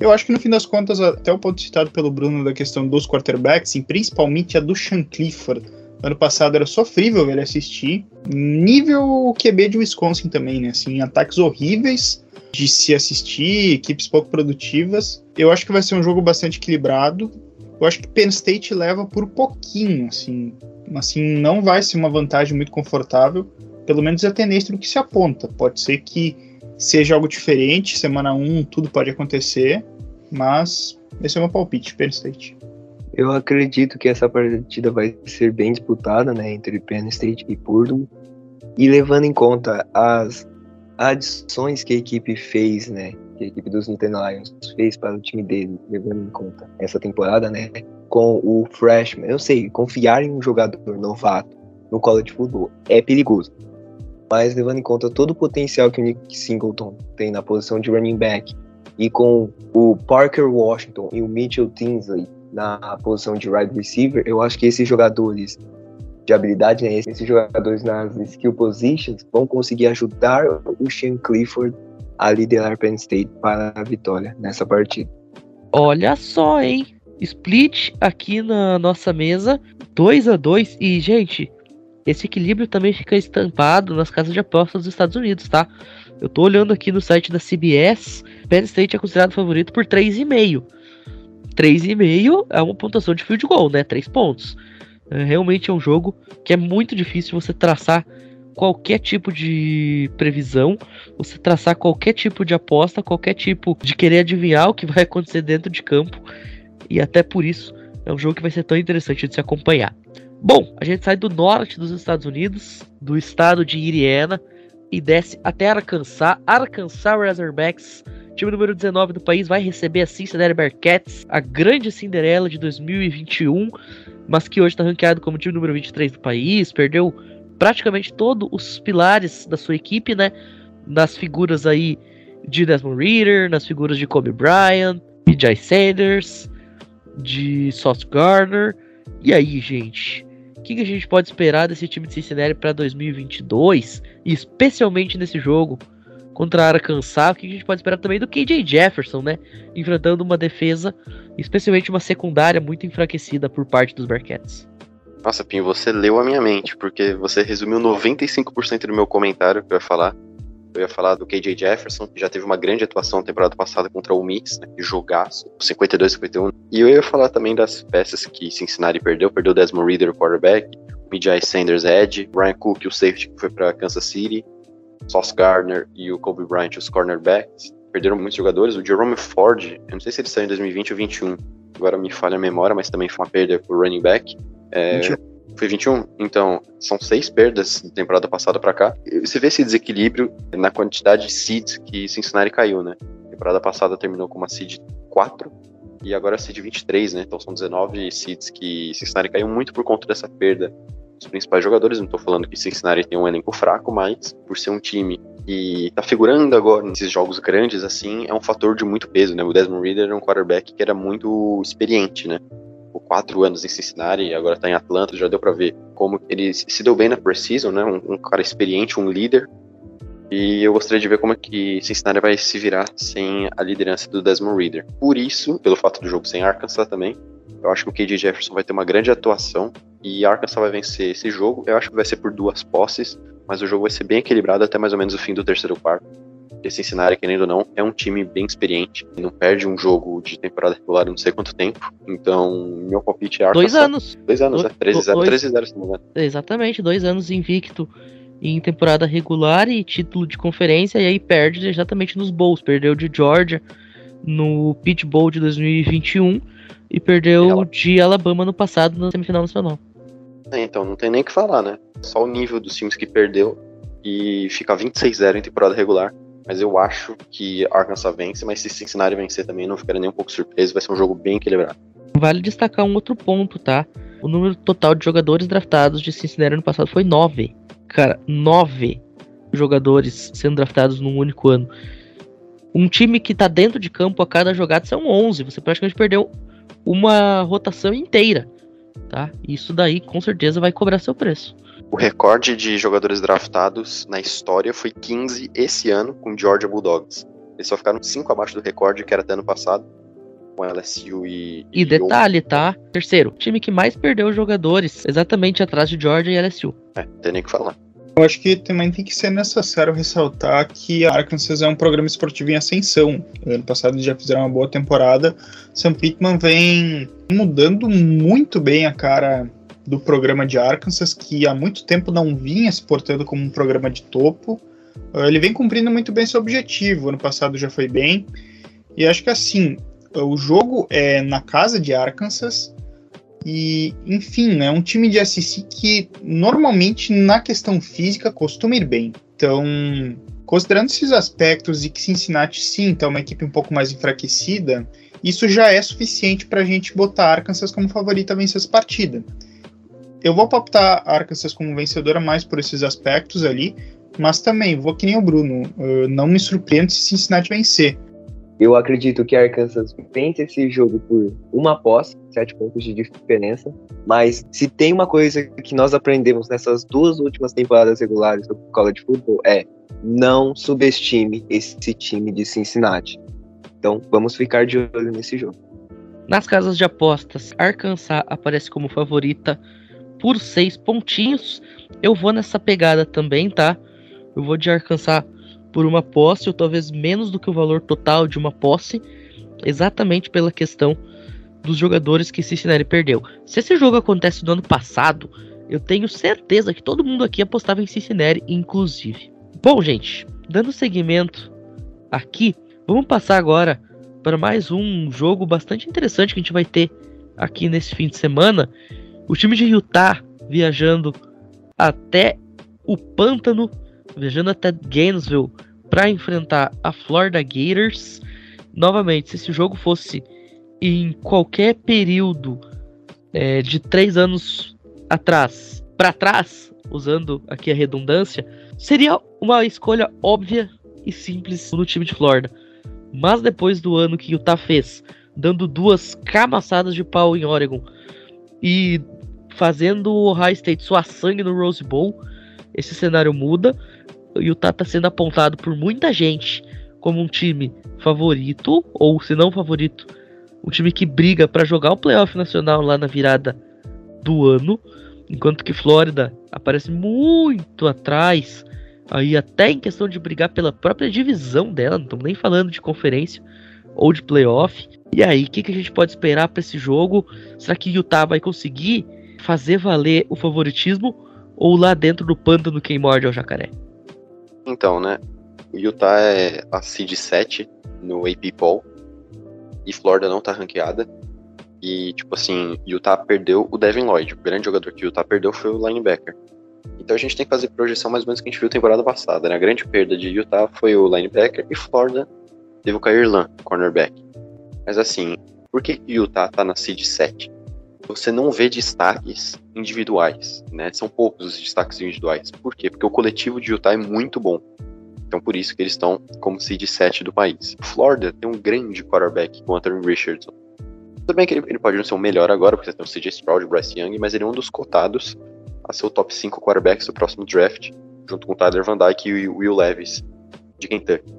Eu acho que no fim das contas, até o ponto citado pelo Bruno da questão dos quarterbacks, e principalmente a do Sean Clifford, ano passado era sofrível ele assistir. Nível QB de Wisconsin também, né? Assim, ataques horríveis de se assistir, equipes pouco produtivas. Eu acho que vai ser um jogo bastante equilibrado. Eu acho que Penn State leva por pouquinho, assim. Assim, não vai ser uma vantagem muito confortável. Pelo menos é a tendência do que se aponta. Pode ser que seja algo diferente, semana 1 tudo pode acontecer, mas esse é o meu palpite, Penn State. Eu acredito que essa partida vai ser bem disputada, né, entre Penn State e Purdue, e levando em conta as adições que a equipe fez, né, que a equipe dos Nintendo Lions fez para o time dele, levando em conta essa temporada, né, com o freshman, eu sei, confiar em um jogador novato no college football é perigoso, mas levando em conta todo o potencial que o Nick Singleton tem na posição de running back e com o Parker Washington e o Mitchell Tinsley na posição de wide receiver, eu acho que esses jogadores de habilidade, né, esses jogadores nas skill positions vão conseguir ajudar o Sean Clifford a liderar Penn State para a vitória nessa partida. Olha só, hein? Split aqui na nossa mesa, 2 a 2 e gente, esse equilíbrio também fica estampado nas casas de apostas dos Estados Unidos, tá? Eu tô olhando aqui no site da CBS, Penn State é considerado favorito por 3,5. 3,5 é uma pontuação de field goal, né? 3 pontos. É, realmente é um jogo que é muito difícil você traçar qualquer tipo de previsão, você traçar qualquer tipo de aposta, qualquer tipo de querer adivinhar o que vai acontecer dentro de campo. E até por isso é um jogo que vai ser tão interessante de se acompanhar. Bom, a gente sai do norte dos Estados Unidos, do estado de Indiana, e desce até Arkansas. Arkansas Razorbacks, time número 19 do país, vai receber a Cincinnati Bearcats, a grande Cinderela de 2021, mas que hoje está ranqueado como time número 23 do país, perdeu praticamente todos os pilares da sua equipe, né? Nas figuras aí de Desmond Reader, nas figuras de Kobe Bryant, Jay Sanders, de Sauce Gardner. E aí, gente? O que, que a gente pode esperar desse time de Cincinnati para 2022, especialmente nesse jogo contra Arkansas? O que, a gente pode esperar também do KJ Jefferson, né? Enfrentando uma defesa, especialmente uma secundária muito enfraquecida por parte dos Bearcats. Nossa, Pinho, você leu a minha mente, porque você resumiu 95% do meu comentário que eu ia falar. Eu ia falar do KJ Jefferson, que já teve uma grande atuação na temporada passada contra o Mix, né, jogaço, 52-51. E eu ia falar também das peças que Cincinnati perdeu. Perdeu Desmond Reader, o quarterback, Mijai Sanders, Edge, Ryan Cook, o safety, que foi para Kansas City, Sauce Gardner e o Kobe Bryant, os cornerbacks. Perderam muitos jogadores. O Jerome Ford, eu não sei se ele saiu em 2020 ou 2021, agora me falha a memória, mas também foi uma perda por running back. É, foi 21? Então, são seis perdas da temporada passada para cá. Você vê esse desequilíbrio na quantidade de seeds que Cincinnati caiu, né? temporada passada terminou com uma seed 4 e agora é seed 23, né? Então são 19 seeds que Cincinnati caiu muito por conta dessa perda dos principais jogadores. Não estou falando que Cincinnati tem um elenco fraco, mas por ser um time que tá figurando agora nesses jogos grandes assim, é um fator de muito peso, né? O Desmond Reader é um quarterback que era muito experiente, né? Por quatro anos em Cincinnati, agora tá em Atlanta, já deu para ver como ele se deu bem na preseason, né? Um, um cara experiente, um líder e eu gostaria de ver como é que Cincinnati vai se virar sem a liderança do Desmond Reader. Por isso, pelo fato do jogo sem Arkansas também, eu acho que o KJ Jefferson vai ter uma grande atuação e Arkansas vai vencer esse jogo. Eu acho que vai ser por duas posses, mas o jogo vai ser bem equilibrado até mais ou menos o fim do terceiro quarto. Porque Cincinnati, querendo ou não, é um time bem experiente. e Não perde um jogo de temporada regular não sei quanto tempo. Então, meu palpite é Arkansas. Dois anos. Dois anos, Do, né? 13-0, 13-0 se não me engano. Exatamente, dois anos invicto em temporada regular e título de conferência, e aí perde exatamente nos bowls. Perdeu de Georgia no Pitch Bowl de 2021 e perdeu de Alabama no passado na semifinal nacional. É, então, não tem nem o que falar, né? Só o nível dos times que perdeu e fica 26-0 em temporada regular. Mas eu acho que Arkansas vence, mas se Cincinnati vencer também, não ficaria nem um pouco surpreso, vai ser um jogo bem equilibrado. Vale destacar um outro ponto, tá? O número total de jogadores draftados de Cincinnati no passado foi 9. Cara, 9 jogadores sendo draftados num único ano. Um time que tá dentro de campo a cada jogada são 11. Você praticamente perdeu uma rotação inteira, tá? Isso daí com certeza vai cobrar seu preço. O recorde de jogadores draftados na história foi 15 esse ano com Georgia Bulldogs. Eles só ficaram 5 abaixo do recorde que era até ano passado, com LSU e. E, e detalhe, tá? Terceiro, time que mais perdeu jogadores, exatamente atrás de Georgia e LSU. É, não tem nem o que falar. Eu acho que também tem que ser necessário ressaltar que a Arkansas é um programa esportivo em ascensão. Ano passado já fizeram uma boa temporada. Sam Pittman vem mudando muito bem a cara do programa de Arkansas, que há muito tempo não vinha se portando como um programa de topo. Ele vem cumprindo muito bem seu objetivo. Ano passado já foi bem. E acho que assim, o jogo é na casa de Arkansas. E, enfim, é um time de SC que normalmente na questão física costuma ir bem. Então, considerando esses aspectos e que Cincinnati sim está uma equipe um pouco mais enfraquecida, isso já é suficiente para a gente botar Arkansas como favorita a vencer essa partida. Eu vou palpitar Arkansas como vencedora mais por esses aspectos ali, mas também vou que nem o Bruno, uh, não me surpreendo se Cincinnati vencer. Eu acredito que Arkansas vence esse jogo por uma posse, sete pontos de diferença. Mas se tem uma coisa que nós aprendemos nessas duas últimas temporadas regulares do college football é não subestime esse time de Cincinnati. Então vamos ficar de olho nesse jogo. Nas casas de apostas, Arkansas aparece como favorita por seis pontinhos. Eu vou nessa pegada também, tá? Eu vou de Arkansas por uma posse, ou talvez menos do que o valor total de uma posse, exatamente pela questão dos jogadores que Cincinnati perdeu. Se esse jogo acontece no ano passado, eu tenho certeza que todo mundo aqui apostava em Cincinnati, inclusive. Bom, gente, dando seguimento aqui, vamos passar agora para mais um jogo bastante interessante que a gente vai ter aqui nesse fim de semana. O time de Utah viajando até o pântano viajando até Gainesville para enfrentar a Florida Gators. Novamente, se esse jogo fosse em qualquer período é, de três anos atrás, para trás, usando aqui a redundância, seria uma escolha óbvia e simples no time de Florida. Mas depois do ano que Utah fez, dando duas camassadas de pau em Oregon e fazendo o Ohio State suar sangue no Rose Bowl, esse cenário muda Utah está sendo apontado por muita gente como um time favorito, ou se não favorito, um time que briga para jogar o playoff nacional lá na virada do ano, enquanto que Flórida aparece muito atrás, aí até em questão de brigar pela própria divisão dela, não estamos nem falando de conferência ou de playoff. E aí, o que, que a gente pode esperar para esse jogo? Será que Utah vai conseguir fazer valer o favoritismo ou lá dentro do pântano quem morde é o jacaré? Então, né? O Utah é a seed 7 no AP Poll e Florida não tá ranqueada. E, tipo assim, Utah perdeu o Devin Lloyd. O grande jogador que Utah perdeu foi o linebacker. Então a gente tem que fazer projeção mais ou menos que a gente viu temporada passada. Né? A grande perda de Utah foi o linebacker e Florida teve o Kairlan, cornerback. Mas assim, por que Utah tá na seed 7? Você não vê destaques individuais, né? São poucos os destaques individuais. Por quê? Porque o coletivo de Utah é muito bom. Então por isso que eles estão como seed 7 do país. Florida tem um grande quarterback com Anthony Richardson. Tudo bem que ele, ele, pode não ser o melhor agora, porque você tem o CJ Stroud o Bryce Young, mas ele é um dos cotados a ser o top 5 quarterbacks do próximo draft, junto com o Tyler Van Dyke e o Will Levis de Kentucky.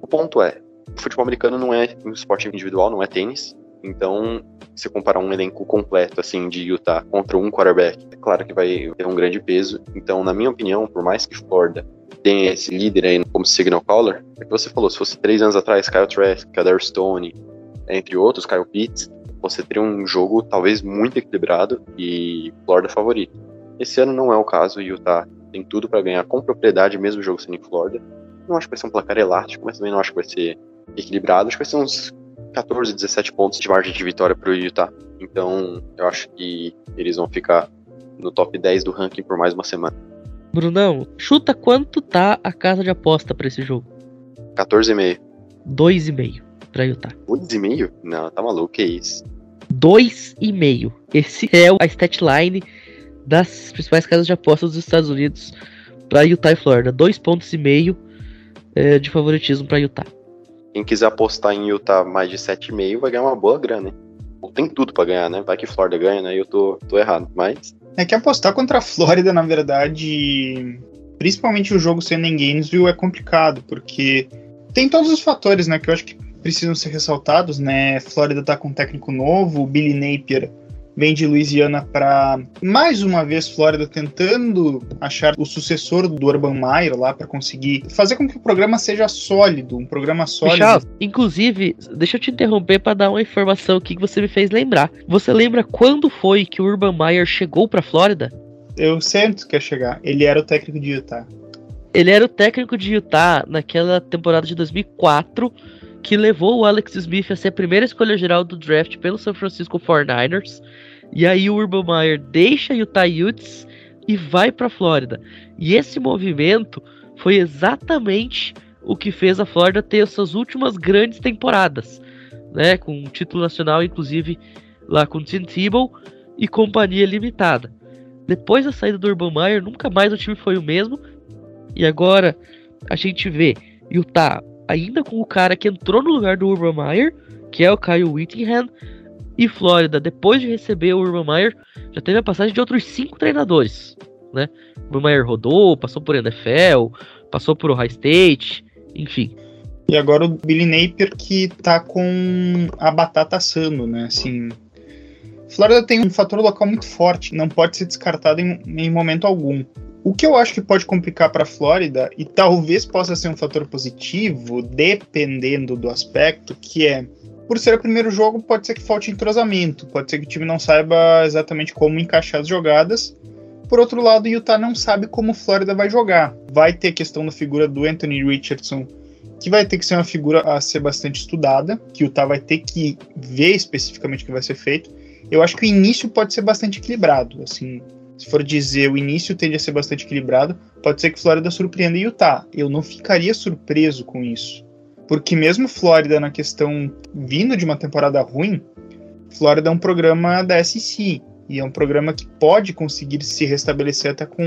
O ponto é, o futebol americano não é um esporte individual, não é tênis, então, se comparar um elenco completo, assim, de Utah contra um quarterback, é claro que vai ter um grande peso. Então, na minha opinião, por mais que Florida tenha esse líder aí como signal caller, é que você falou, se fosse três anos atrás, Kyle Trask, Kader Stone, entre outros, Kyle Pitts, você teria um jogo talvez muito equilibrado e Florida favorito. Esse ano não é o caso, Utah tem tudo para ganhar com propriedade, mesmo o jogo sendo em Florida. Não acho que vai ser um placar elástico, mas também não acho que vai ser equilibrado. Acho que vai ser uns 14, 17 pontos de margem de vitória para o Utah. Então, eu acho que eles vão ficar no top 10 do ranking por mais uma semana. Brunão, chuta quanto tá a casa de aposta para esse jogo? 14,5. 2,5 para Utah. 2,5? Não, tá maluco, que isso? 2,5. Esse é a stat line das principais casas de apostas dos Estados Unidos para Utah e Florida. 2,5 pontos e meio é, de favoritismo para Utah. Quem quiser apostar em Utah mais de 7,5 vai ganhar uma boa grana, hein? Tem tudo para ganhar, né? Vai que Florida ganha, né? Eu tô, tô errado, mas. É que apostar contra a Flórida, na verdade, principalmente o jogo sendo em Gainesville, é complicado, porque tem todos os fatores, né, que eu acho que precisam ser ressaltados, né? Flórida tá com um técnico novo, o Billy Napier vem de Louisiana para mais uma vez Flórida tentando achar o sucessor do Urban Meyer lá para conseguir fazer com que o programa seja sólido, um programa sólido. Inclusive, deixa eu te interromper para dar uma informação aqui que você me fez lembrar. Você lembra quando foi que o Urban Meyer chegou para Flórida? Eu sei onde quer chegar. Ele era o técnico de Utah. Ele era o técnico de Utah naquela temporada de 2004 que levou o Alex Smith a ser a primeira escolha geral do draft pelo San Francisco 49ers. E aí o Urban Meyer deixa Utah Utes e vai para Flórida. E esse movimento foi exatamente o que fez a Flórida ter suas últimas grandes temporadas, né, com um título nacional inclusive lá com Tim Tebow e companhia limitada. Depois da saída do Urban Meyer, nunca mais o time foi o mesmo. E agora a gente vê Utah ainda com o cara que entrou no lugar do Urban Meyer, que é o Kyle Whittingham, e Flórida, depois de receber o Urban Meyer, já teve a passagem de outros cinco treinadores, né? O Urban Meyer rodou, passou por NFL, passou por Ohio State, enfim. E agora o Billy Napier que tá com a batata assando, né? Assim, Flórida tem um fator local muito forte, não pode ser descartado em, em momento algum. O que eu acho que pode complicar para a Flórida, e talvez possa ser um fator positivo, dependendo do aspecto, que é, por ser o primeiro jogo, pode ser que falte entrosamento, pode ser que o time não saiba exatamente como encaixar as jogadas. Por outro lado, Utah não sabe como Flórida vai jogar. Vai ter a questão da figura do Anthony Richardson, que vai ter que ser uma figura a ser bastante estudada, que o Utah vai ter que ver especificamente o que vai ser feito. Eu acho que o início pode ser bastante equilibrado, assim, se for dizer o início tende a ser bastante equilibrado, pode ser que Flórida surpreenda Utah. Eu não ficaria surpreso com isso. Porque mesmo Flórida na questão vindo de uma temporada ruim, Flórida é um programa da SEC. E é um programa que pode conseguir se restabelecer até com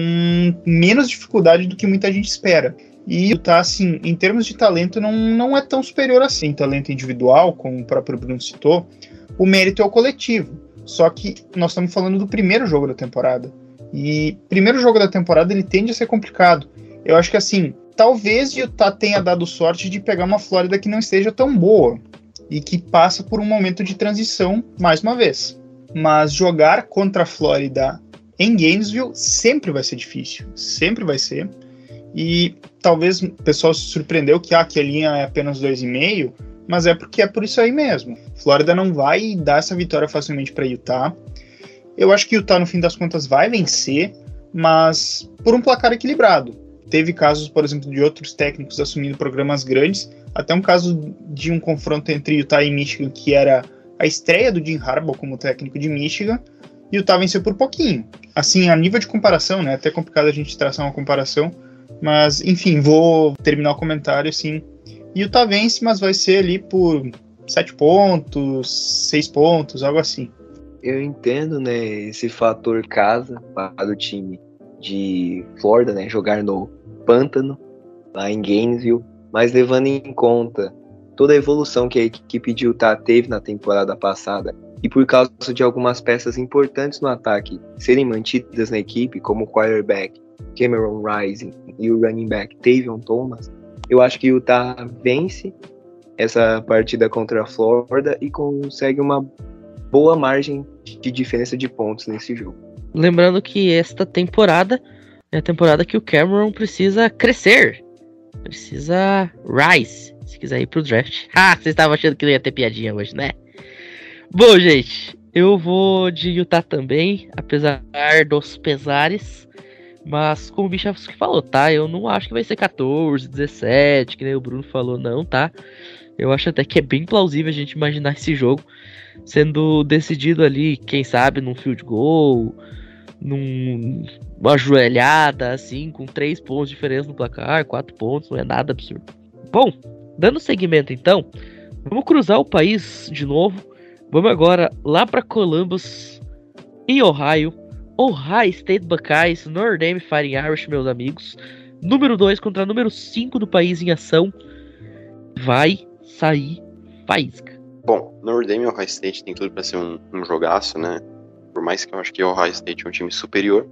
menos dificuldade do que muita gente espera. E Utah, assim, em termos de talento, não, não é tão superior assim. Talento individual, como o próprio Bruno citou, o mérito é o coletivo. Só que nós estamos falando do primeiro jogo da temporada. E primeiro jogo da temporada ele tende a ser complicado. Eu acho que assim, talvez Utah tenha dado sorte de pegar uma Flórida que não esteja tão boa e que passa por um momento de transição mais uma vez. Mas jogar contra a Flórida em Gainesville sempre vai ser difícil, sempre vai ser. E talvez o pessoal se surpreendeu que, ah, que a linha é apenas 2,5, mas é porque é por isso aí mesmo. Flórida não vai dar essa vitória facilmente para Utah. Eu acho que Utah, no fim das contas, vai vencer, mas por um placar equilibrado. Teve casos, por exemplo, de outros técnicos assumindo programas grandes, até um caso de um confronto entre Utah e Michigan, que era a estreia do Jim Harbaugh como técnico de Michigan, e Utah venceu por pouquinho. Assim, a nível de comparação, né? Até complicado a gente traçar uma comparação, mas enfim, vou terminar o comentário assim Utah vence, mas vai ser ali por 7 pontos, 6 pontos, algo assim. Eu entendo, né, esse fator casa para o time de Florida, né, jogar no pântano, lá em Gainesville, mas levando em conta toda a evolução que a equipe de Utah teve na temporada passada e por causa de algumas peças importantes no ataque serem mantidas na equipe, como o quarterback Cameron Rising e o running back Tavion Thomas, eu acho que Utah vence essa partida contra a Florida e consegue uma boa margem de diferença de pontos nesse jogo. Lembrando que esta temporada é a temporada que o Cameron precisa crescer, precisa rise, se quiser ir pro draft. Ah, vocês estavam achando que não ia ter piadinha hoje, né? Bom, gente, eu vou de Utah também, apesar dos pesares. Mas como o Bichavski falou, tá? Eu não acho que vai ser 14, 17, que nem o Bruno falou, não, tá? Eu acho até que é bem plausível a gente imaginar esse jogo sendo decidido ali, quem sabe, num field goal, numa joelhada, assim, com 3 pontos de diferença no placar, 4 pontos, não é nada absurdo. Bom, dando seguimento então, vamos cruzar o país de novo. Vamos agora lá para Columbus, em Ohio, Ohio State Buckeyes, Notre Dame Fighting Irish, meus amigos. Número 2 contra número 5 do país em ação. Vai sair faísca. Bom, Notre Dame e Ohio State tem tudo para ser um, um, jogaço, né? Por mais que eu acho que o Ohio State é um time superior,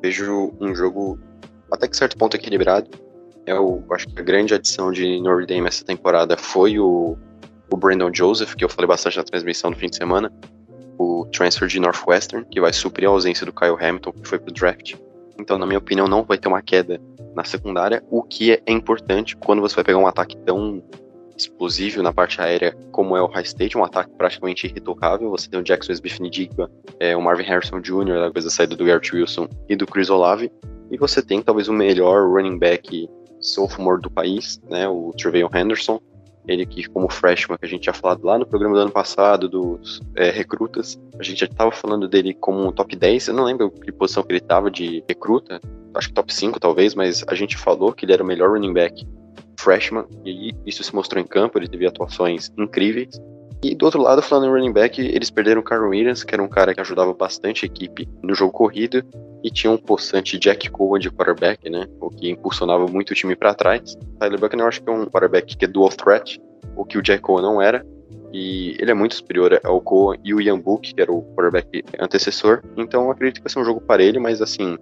vejo um jogo até que certo ponto equilibrado. Eu acho que a grande adição de Notre Dame essa temporada foi o, o Brandon Joseph, que eu falei bastante na transmissão no fim de semana o transfer de Northwestern, que vai suprir a ausência do Kyle Hamilton, que foi pro draft. Então, na minha opinião, não vai ter uma queda na secundária, o que é importante quando você vai pegar um ataque tão explosivo na parte aérea como é o High State, um ataque praticamente irretocável. Você tem o Jackson Smith-Njigba, é, o Marvin Harrison Jr., depois da saída do Garrett Wilson e do Chris Olave. E você tem talvez o melhor running back sophomore do país, né, o Treveon Henderson, ele que, como freshman, que a gente tinha falado lá no programa do ano passado, dos é, recrutas, a gente já estava falando dele como um top 10, eu não lembro que posição que ele estava de recruta, acho que top 5 talvez, mas a gente falou que ele era o melhor running back freshman, e isso se mostrou em campo, ele teve atuações incríveis. E do outro lado, falando em running back, eles perderam o Carl Williams, que era um cara que ajudava bastante a equipe no jogo corrido, e tinha um possante Jack Cohen de quarterback, né? O que impulsionava muito o time para trás. Tyler Buckner eu acho que é um quarterback que é dual threat, o que o Jack Cohen não era. E ele é muito superior ao Cohen e o Ian Book, que era o quarterback antecessor. Então acredito que vai ser um jogo parelho, mas assim,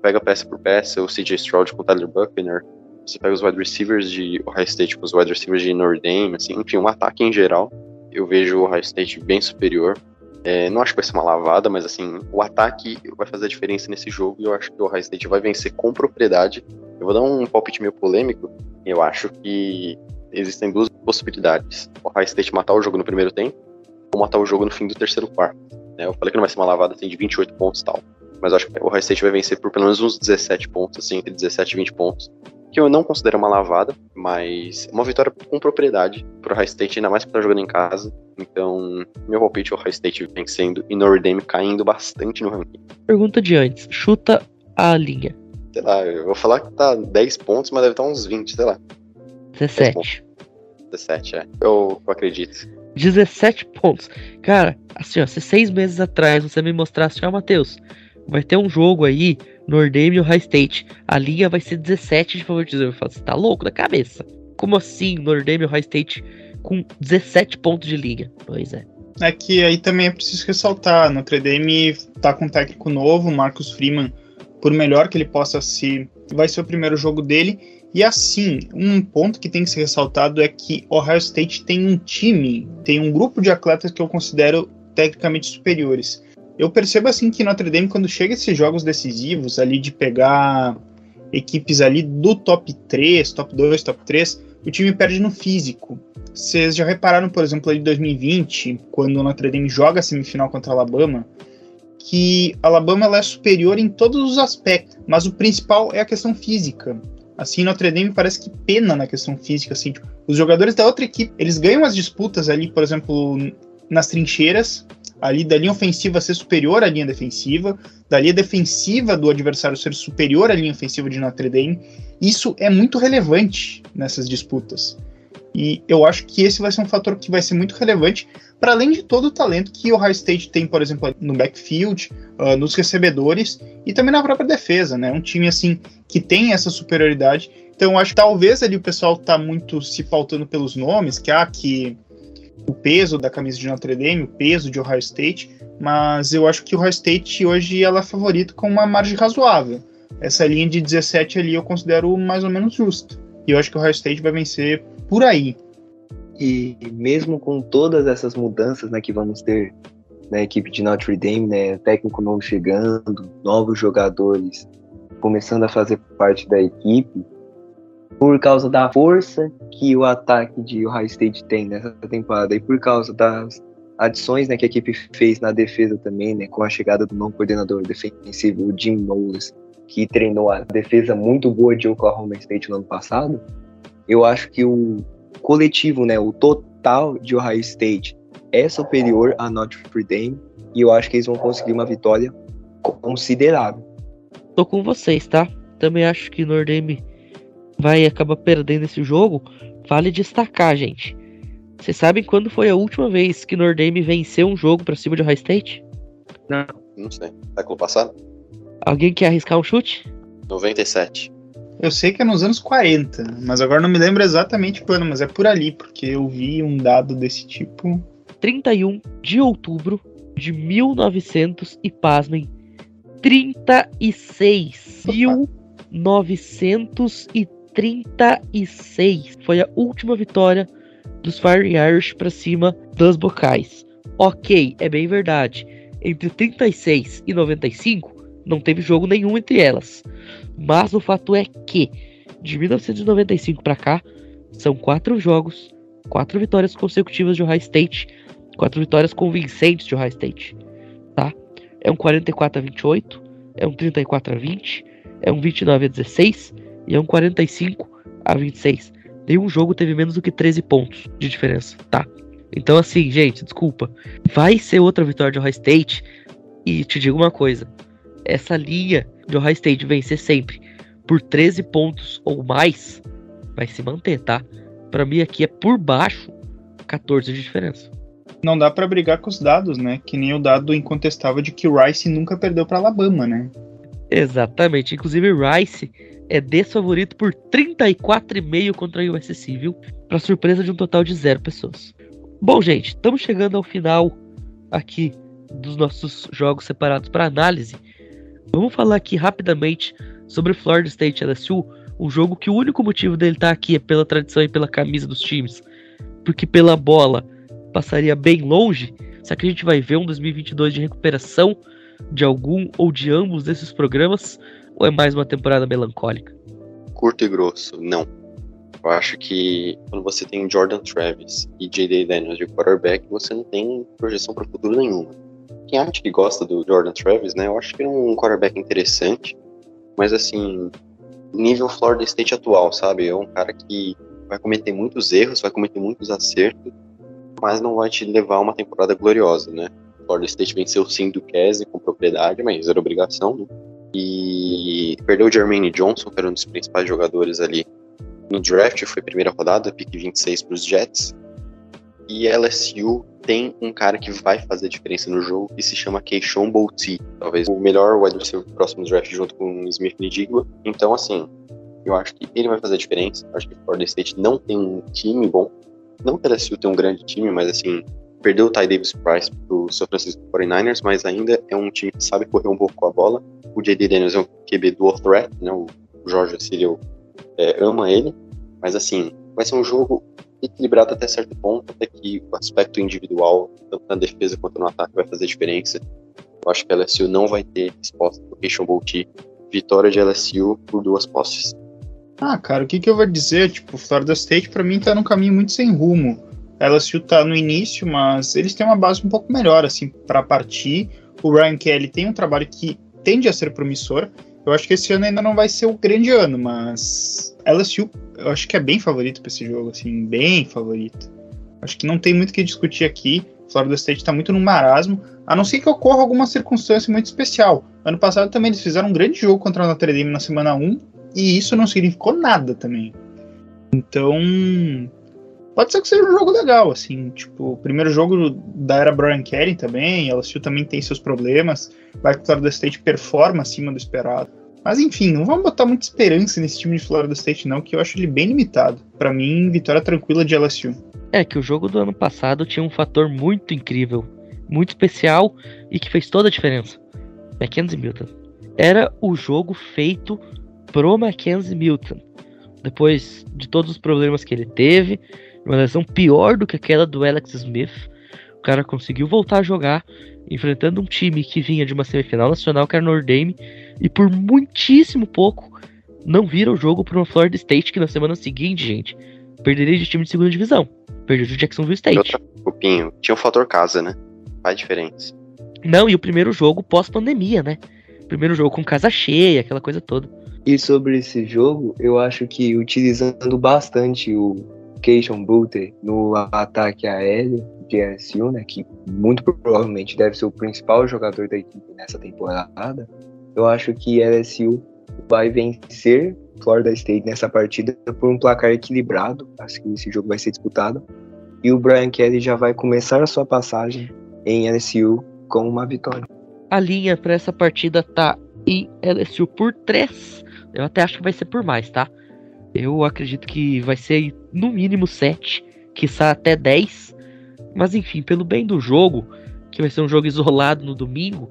pega peça por peça, o CJ Stroud com o Tyler Buckner, você pega os wide receivers de Ohio State com os wide receivers de Notre Dame, assim, enfim, um ataque em geral eu vejo o Ohio State bem superior. É, não acho que vai ser uma lavada, mas assim, o ataque vai fazer a diferença nesse jogo e eu acho que o Ohio State vai vencer com propriedade. Eu vou dar um palpite meio polêmico. Eu acho que existem duas possibilidades. O Ohio State matar o jogo no primeiro tempo ou matar o jogo no fim do terceiro quarto. Né? Eu falei que não vai ser uma lavada assim, de 28 pontos e tal. Mas eu acho que o Ohio State vai vencer por pelo menos uns 17 pontos, assim, entre 17 e 20 pontos que eu não considero uma lavada, mas uma vitória com propriedade pro High State, ainda mais que tá jogando em casa. Então, meu palpite é o High State vencendo e Notre Dame caindo bastante no ranking. Pergunta de antes, chuta a linha. Sei lá, eu vou falar que tá 10 pontos, mas deve estar tá uns 20, sei lá. 17. 17, é. Eu, eu acredito. 17 pontos. Cara, assim, ó, se seis meses atrás você me mostrasse, ó, Matheus, vai ter um jogo aí Nordame e High State. A linha vai ser 17 de favoritismo. Eu falo, você tá louco da cabeça? Como assim, Nordame e High State com 17 pontos de linha? Pois é. É que aí também é preciso ressaltar, Notre Dame tá com um técnico novo, Marcus Freeman, por melhor que ele possa ser, vai ser o primeiro jogo dele. E assim, um ponto que tem que ser ressaltado é que Ohio State tem um time, tem um grupo de atletas que eu considero tecnicamente superiores. Eu percebo assim que Notre Dame, quando chega esses jogos decisivos ali de pegar equipes ali do top 3, top 2, top 3, o time perde no físico. Vocês já repararam, por exemplo, ali em 2020, quando o Notre Dame joga a semifinal contra a Alabama, que a Alabama ela é superior em todos os aspectos, mas o principal é a questão física. Assim, Notre Dame parece que pena na questão física, assim, tipo, os jogadores da outra equipe, eles ganham as disputas ali, por exemplo, nas trincheiras, ali da linha ofensiva ser superior à linha defensiva, da linha defensiva do adversário ser superior à linha ofensiva de Notre Dame, isso é muito relevante nessas disputas. E eu acho que esse vai ser um fator que vai ser muito relevante, para além de todo o talento que o Ohio State tem, por exemplo, no backfield, uh, nos recebedores e também na própria defesa, né? Um time assim que tem essa superioridade. Então eu acho que talvez ali o pessoal tá muito se pautando pelos nomes, que ah, que o peso da camisa de Notre Dame, o peso de Ohio State, mas eu acho que o Ohio State hoje ela é favorito com uma margem razoável. Essa linha de 17 ali eu considero mais ou menos justa. E eu acho que o Ohio State vai vencer por aí. E mesmo com todas essas mudanças né, que vamos ter na equipe de Notre Dame, né, técnico novo chegando, novos jogadores começando a fazer parte da equipe, por causa da força que o ataque de Ohio State tem nessa temporada e por causa das adições né, que a equipe fez na defesa também, né, com a chegada do novo coordenador defensivo, o Jim Knowles, que treinou a defesa muito boa de Oklahoma State no ano passado, eu acho que o coletivo, né, o total de Ohio State é superior a Notre Dame e eu acho que eles vão conseguir uma vitória considerável. Tô com vocês, tá? Também acho que Notre Dame vai acabar perdendo esse jogo, vale destacar, gente. Vocês sabem quando foi a última vez que Nordame venceu um jogo para cima de High State? Não. Não sei. Tá Século passado? Alguém quer arriscar um chute? 97. Eu sei que é nos anos 40, mas agora não me lembro exatamente quando, mas é por ali, porque eu vi um dado desse tipo. 31 de outubro de 1900 e pasmem, 36. 1930 36. Foi a última vitória dos Fire Irish para cima dos Bocais. Ok, é bem verdade. Entre 36 e 95 não teve jogo nenhum entre elas. Mas o fato é que de 1995 para cá são quatro jogos, quatro vitórias consecutivas de Ohio State, quatro vitórias convincentes de Ohio State, tá? É um 44 a 28, é um 34 a 20, é um 29 a 16 e é um 45 a 26. Nenhum jogo teve menos do que 13 pontos de diferença, tá? Então assim, gente, desculpa. Vai ser outra vitória de Ohio State e te digo uma coisa, essa linha de Ohio State vencer sempre por 13 pontos ou mais, vai se manter, tá? Para mim aqui é por baixo 14 de diferença. Não dá para brigar com os dados, né? Que nem o dado incontestável de que o Rice nunca perdeu para Alabama, né? Exatamente. Inclusive Rice é desfavorito por 34,5 contra a USC, viu? Para surpresa de um total de zero pessoas. Bom, gente, estamos chegando ao final aqui dos nossos jogos separados para análise. Vamos falar aqui rapidamente sobre Florida State LSU, um jogo que o único motivo dele estar tá aqui é pela tradição e pela camisa dos times, porque pela bola passaria bem longe. Será que a gente vai ver um 2022 de recuperação de algum ou de ambos desses programas? Ou é mais uma temporada melancólica? Curto e grosso, não. Eu acho que quando você tem Jordan Travis e J.D. Daniels de quarterback, você não tem projeção para o futuro nenhuma quem acha que gosta do Jordan Travis, né? Eu acho que é um quarterback interessante, mas assim, nível Florida State atual, sabe? É um cara que vai cometer muitos erros, vai cometer muitos acertos, mas não vai te levar a uma temporada gloriosa, né? Florida State venceu sim do Casey com propriedade, mas era obrigação, né? E perdeu o Jermaine Johnson, que era um dos principais jogadores ali no draft, foi primeira rodada, pick 26 para os Jets. E LSU tem um cara que vai fazer diferença no jogo que se chama Keishon Bouti. Talvez o melhor wide receiver próximo draft junto com o Smith Nidigba. Então, assim, eu acho que ele vai fazer diferença. Acho que o Florida State não tem um time bom. Não que a LSU tenha um grande time, mas assim, perdeu o Ty Davis Price pro São Francisco 49ers, mas ainda é um time que sabe correr um pouco com a bola. O J.D. Daniels é um QB dual threat, né? O Jorge Cyril é, ama ele. Mas assim, vai ser um jogo equilibrado até certo ponto, até que o aspecto individual, tanto na defesa quanto no ataque, vai fazer diferença. Eu acho que a LSU não vai ter resposta do Keishon Bolt. Vitória de LSU por duas posses. Ah, cara, o que, que eu vou dizer? Tipo, Florida State para mim tá num caminho muito sem rumo. A LSU tá no início, mas eles têm uma base um pouco melhor, assim, para partir. O Ryan Kelly tem um trabalho que tende a ser promissor. Eu acho que esse ano ainda não vai ser o grande ano, mas LSU, eu acho que é bem favorito para esse jogo, assim, bem favorito. Acho que não tem muito o que discutir aqui. Florida State está muito no marasmo, a não ser que ocorra alguma circunstância muito especial. Ano passado também eles fizeram um grande jogo contra a Notre Dame na semana 1 e isso não significou nada também. Então, pode ser que seja um jogo legal, assim, tipo, o primeiro jogo da era Brian Kelly também, LSU também tem seus problemas, vai que o Florida State performa acima do esperado. Mas enfim, não vamos botar muita esperança nesse time de Florida State não, que eu acho ele bem limitado. Para mim, vitória tranquila de LSU. É que o jogo do ano passado tinha um fator muito incrível, muito especial e que fez toda a diferença. Mackenzie Milton. Era o jogo feito pro Mackenzie Milton. Depois de todos os problemas que ele teve, uma lesão pior do que aquela do Alex Smith, o cara conseguiu voltar a jogar, enfrentando um time que vinha de uma semifinal nacional, que era Notre Dame, e por muitíssimo pouco não vira o jogo para uma Florida State que na semana seguinte, gente, perderia de time de segunda divisão. Perdeu de Jacksonville State. Outra, Cupinho, tinha o fator casa, né? Faz diferença. Não, e o primeiro jogo pós-pandemia, né? Primeiro jogo com casa cheia, aquela coisa toda. E sobre esse jogo, eu acho que utilizando bastante o Keishon Butler no ataque aéreo de LSU, né, que muito provavelmente deve ser o principal jogador da equipe nessa temporada, eu acho que LSU vai vencer Florida State nessa partida por um placar equilibrado. Acho que esse jogo vai ser disputado. E o Brian Kelly já vai começar a sua passagem em LSU com uma vitória. A linha para essa partida tá em LSU por 3. Eu até acho que vai ser por mais, tá? Eu acredito que vai ser no mínimo 7, quiçá até 10. Mas enfim, pelo bem do jogo, que vai ser um jogo isolado no domingo,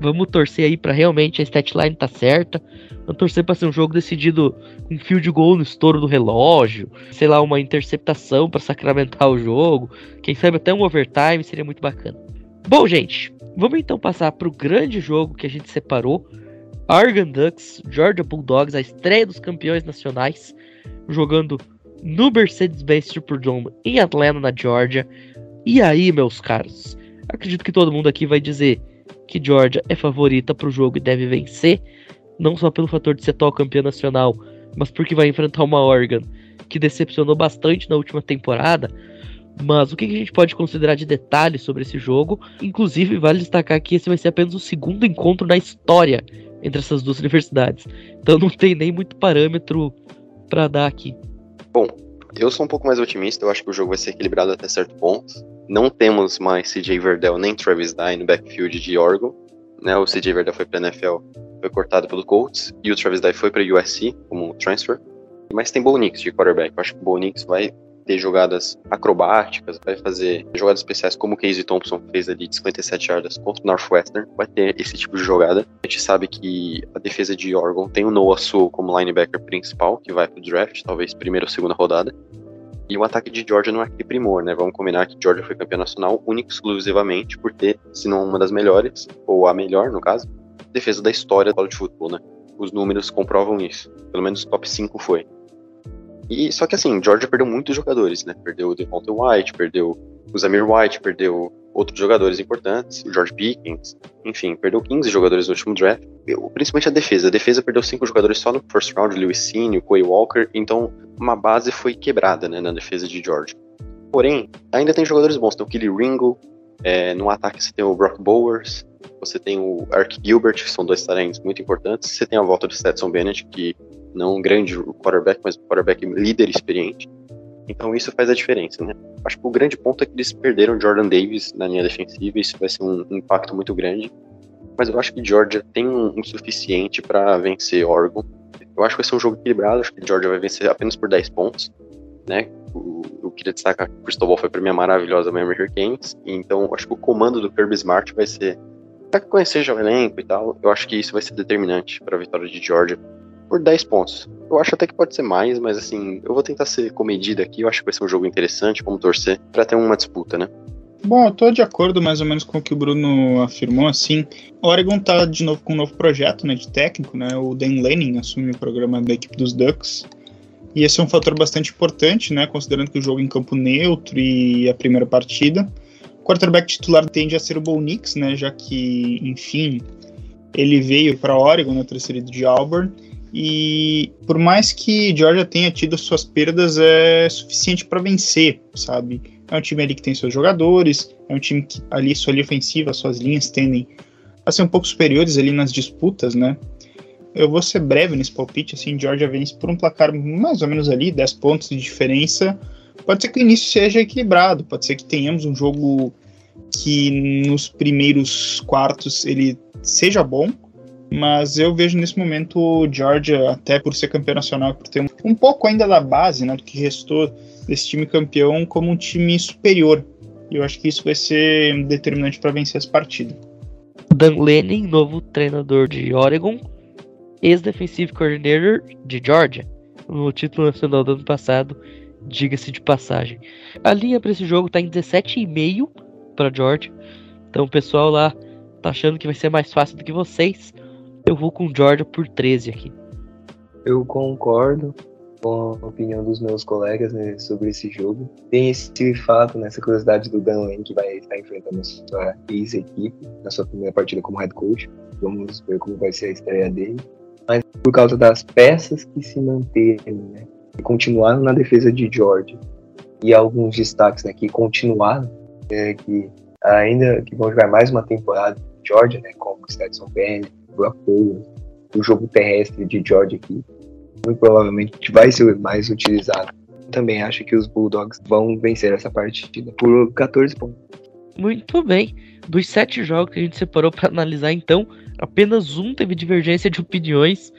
vamos torcer aí para realmente a statline tá certa. Vamos torcer para ser um jogo decidido com fio de gol no estouro do relógio, sei lá, uma interceptação para sacramentar o jogo, quem sabe até um overtime seria muito bacana. Bom, gente, vamos então passar para o grande jogo que a gente separou. Argon Ducks, Georgia Bulldogs, a estreia dos campeões nacionais, jogando no Mercedes-Benz Superdome em Atlanta, na Georgia. E aí, meus caros, acredito que todo mundo aqui vai dizer que Georgia é favorita para o jogo e deve vencer, não só pelo fator de ser atual campeão nacional, mas porque vai enfrentar uma Oregon que decepcionou bastante na última temporada, mas o que a gente pode considerar de detalhes sobre esse jogo? Inclusive, vale destacar que esse vai ser apenas o segundo encontro na história entre essas duas universidades. Então não tem nem muito parâmetro para dar aqui. Bom, eu sou um pouco mais otimista, eu acho que o jogo vai ser equilibrado até certo ponto. Não temos mais CJ Verdell nem Travis Dye no backfield de Oregon. Né? O CJ Verdell foi para NFL, foi cortado pelo Colts, e o Travis Dye foi para USC como transfer. Mas tem Bo Nix de quarterback. Eu acho que o Bo Nix vai ter jogadas acrobáticas, vai fazer jogadas especiais como o Casey Thompson fez ali de 57 yardas contra o Northwestern, vai ter esse tipo de jogada. A gente sabe que a defesa de Oregon tem o Noah Sewell como linebacker principal, que vai pro draft, talvez primeira ou segunda rodada. E o ataque de Georgia não é aquele primor, né? Vamos combinar que Georgia foi campeã nacional única exclusivamente por ter, se não uma das melhores, ou a melhor no caso, defesa da história do college football, né? Os números comprovam isso. Pelo menos top 5 foi. E só que assim, Georgia perdeu muitos jogadores, né? Perdeu o Devonta White, perdeu o Zamir White, perdeu outros jogadores importantes, o George Pickens, enfim, perdeu 15 jogadores no último draft. Principalmente a defesa. A defesa perdeu 5 jogadores só no first round, Lewis Cine, o Quay Walker, então uma base foi quebrada né, na defesa de Georgia. Porém, ainda tem jogadores bons. Tem o Kelly Ringo, é, no ataque você tem o Brock Bowers, você tem o Ark Gilbert, que são dois talentos muito importantes. Você tem a volta do Stetson Bennett, que não um grande quarterback, mas um quarterback líder experiente. Então isso faz a diferença, né? Acho que o grande ponto é que eles perderam Jordan Davis na linha defensiva, isso vai ser um impacto muito grande. Mas eu acho que Georgia tem um, um suficiente para vencer Oregon. Eu acho que vai ser um jogo equilibrado, acho que Georgia vai vencer apenas por 10 pontos, né? eu queria destacar que o Cristobal foi para mim a maravilhosa Miami Hurricanes, então acho que o comando do Kirby Smart vai ser para conhecer já o elenco e tal, eu acho que isso vai ser determinante para a vitória de Georgia por 10 pontos. Eu acho até que pode ser mais, mas assim, eu vou tentar ser comedido aqui. Eu acho que vai ser um jogo interessante, vamos torcer para ter uma disputa, né? Bom, eu tô de acordo mais ou menos com o que o Bruno afirmou, assim. O Oregon tá de novo com um novo projeto, né, de técnico, né? O Dan Lanning assume o programa da equipe dos Ducks. E esse é um fator bastante importante, né, considerando que o jogo é em campo neutro e a primeira partida. O quarterback titular tende a ser o Bo Nix, né, já que, enfim, ele veio para Oregon, né, transferido de Auburn, e por mais que Georgia tenha tido suas perdas, é suficiente para vencer, sabe? É um time ali que tem seus jogadores, é um time que ali sua linha ofensiva, suas linhas tendem a ser um pouco superiores ali nas disputas, né? eu vou ser breve nesse palpite, assim, Georgia vence por um placar mais ou menos ali, 10 pontos de diferença. Pode ser que o início seja equilibrado, pode ser que tenhamos um jogo que nos primeiros quartos ele seja bom, mas eu vejo nesse momento o Georgia, até por ser campeão nacional, por ter um, um pouco ainda da base, né, do que restou desse time campeão, como um time superior. E eu acho que isso vai ser determinante para vencer as partidas. Dan Lennon, novo treinador de Oregon, ex-defensive coordinator de Georgia, no título nacional do ano passado, diga-se de passagem. A linha para esse jogo está em 17,5 para Georgia. Então o pessoal lá tá achando que vai ser mais fácil do que vocês. Eu vou com Georgia por 13 aqui. Eu concordo com a opinião dos meus colegas né, sobre esse jogo. Tem esse fato, né, curiosidade do Dan Lane, que vai estar enfrentando a sua ex-equipe na sua primeira partida como head coach. Vamos ver como vai ser a estreia dele. Mas por causa das peças que se manterem, né, e continuaram na defesa de George, e alguns destaques né, que continuaram, é, que ainda que vão jogar mais uma temporada de Georgia, né, como Stetson Bennett, O jogo terrestre de Georgia aqui, muito provavelmente vai ser mais utilizado. Também acho que os Bulldogs vão vencer essa partida por 14 pontos. Muito bem. Dos sete jogos que a gente separou para analisar, então, apenas um teve divergência de opiniões,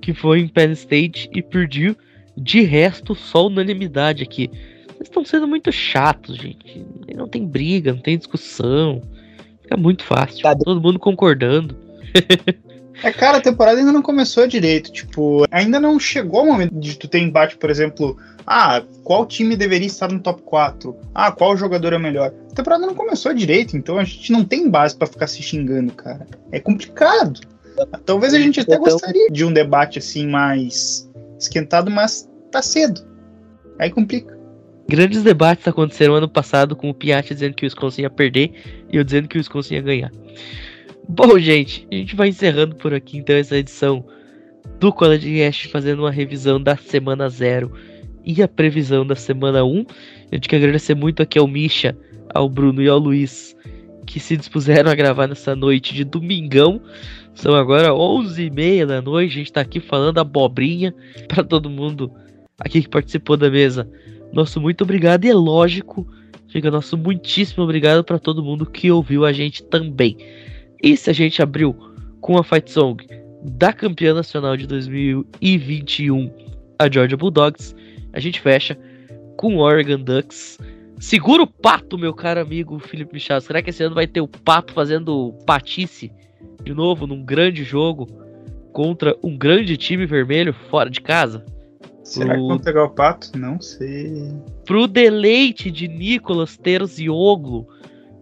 que foi em Penn State e Purdue. De resto, só unanimidade aqui. Vocês estão sendo muito chatos, gente. Não tem briga, não tem discussão. Fica muito fácil. Tá todo mundo concordando. É, cara, a temporada ainda não começou direito. Tipo, ainda não chegou o momento de tu ter embate, por exemplo, ah, qual time deveria estar no top 4? Ah, qual jogador é melhor? A temporada não começou direito, então a gente não tem base para ficar se xingando, cara. É complicado. Talvez a gente até então- gostaria de um debate assim mais esquentado, mas tá cedo. Aí complica. Grandes debates aconteceram ano passado com o Piatti dizendo que o Wisconsin ia perder e eu dizendo que o Wisconsin ia ganhar. Bom, gente, a gente vai encerrando por aqui então essa edição do College Cast fazendo uma revisão da semana 0 e a previsão da semana 1. Um. Eu tenho que agradecer muito aqui ao Misha, ao Bruno e ao Luiz que se dispuseram a gravar nessa noite de domingão. São agora 11h30 da noite, a gente tá aqui falando abobrinha para todo mundo aqui que participou da mesa. Nosso muito obrigado e é lógico, fica nosso muitíssimo obrigado para todo mundo que ouviu a gente também. E se a gente abriu com a fight song da campeã nacional de 2021, a Georgia Bulldogs, a gente fecha com o Oregon Ducks. Segura o pato, meu caro amigo Felipe Michel. Será que esse ano vai ter o pato fazendo patice de novo num grande jogo contra um grande time vermelho fora de casa? Será que vão pegar o pato? Não sei. Pro deleite de Nicolas Terzioglu,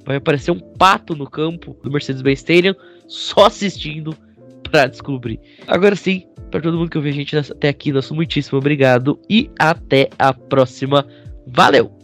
vai aparecer um pato no campo do Mercedes-Benz Stadium, só assistindo para descobrir. Agora sim, para todo mundo que ouviu a gente até aqui, nosso muitíssimo obrigado e até a próxima. Valeu!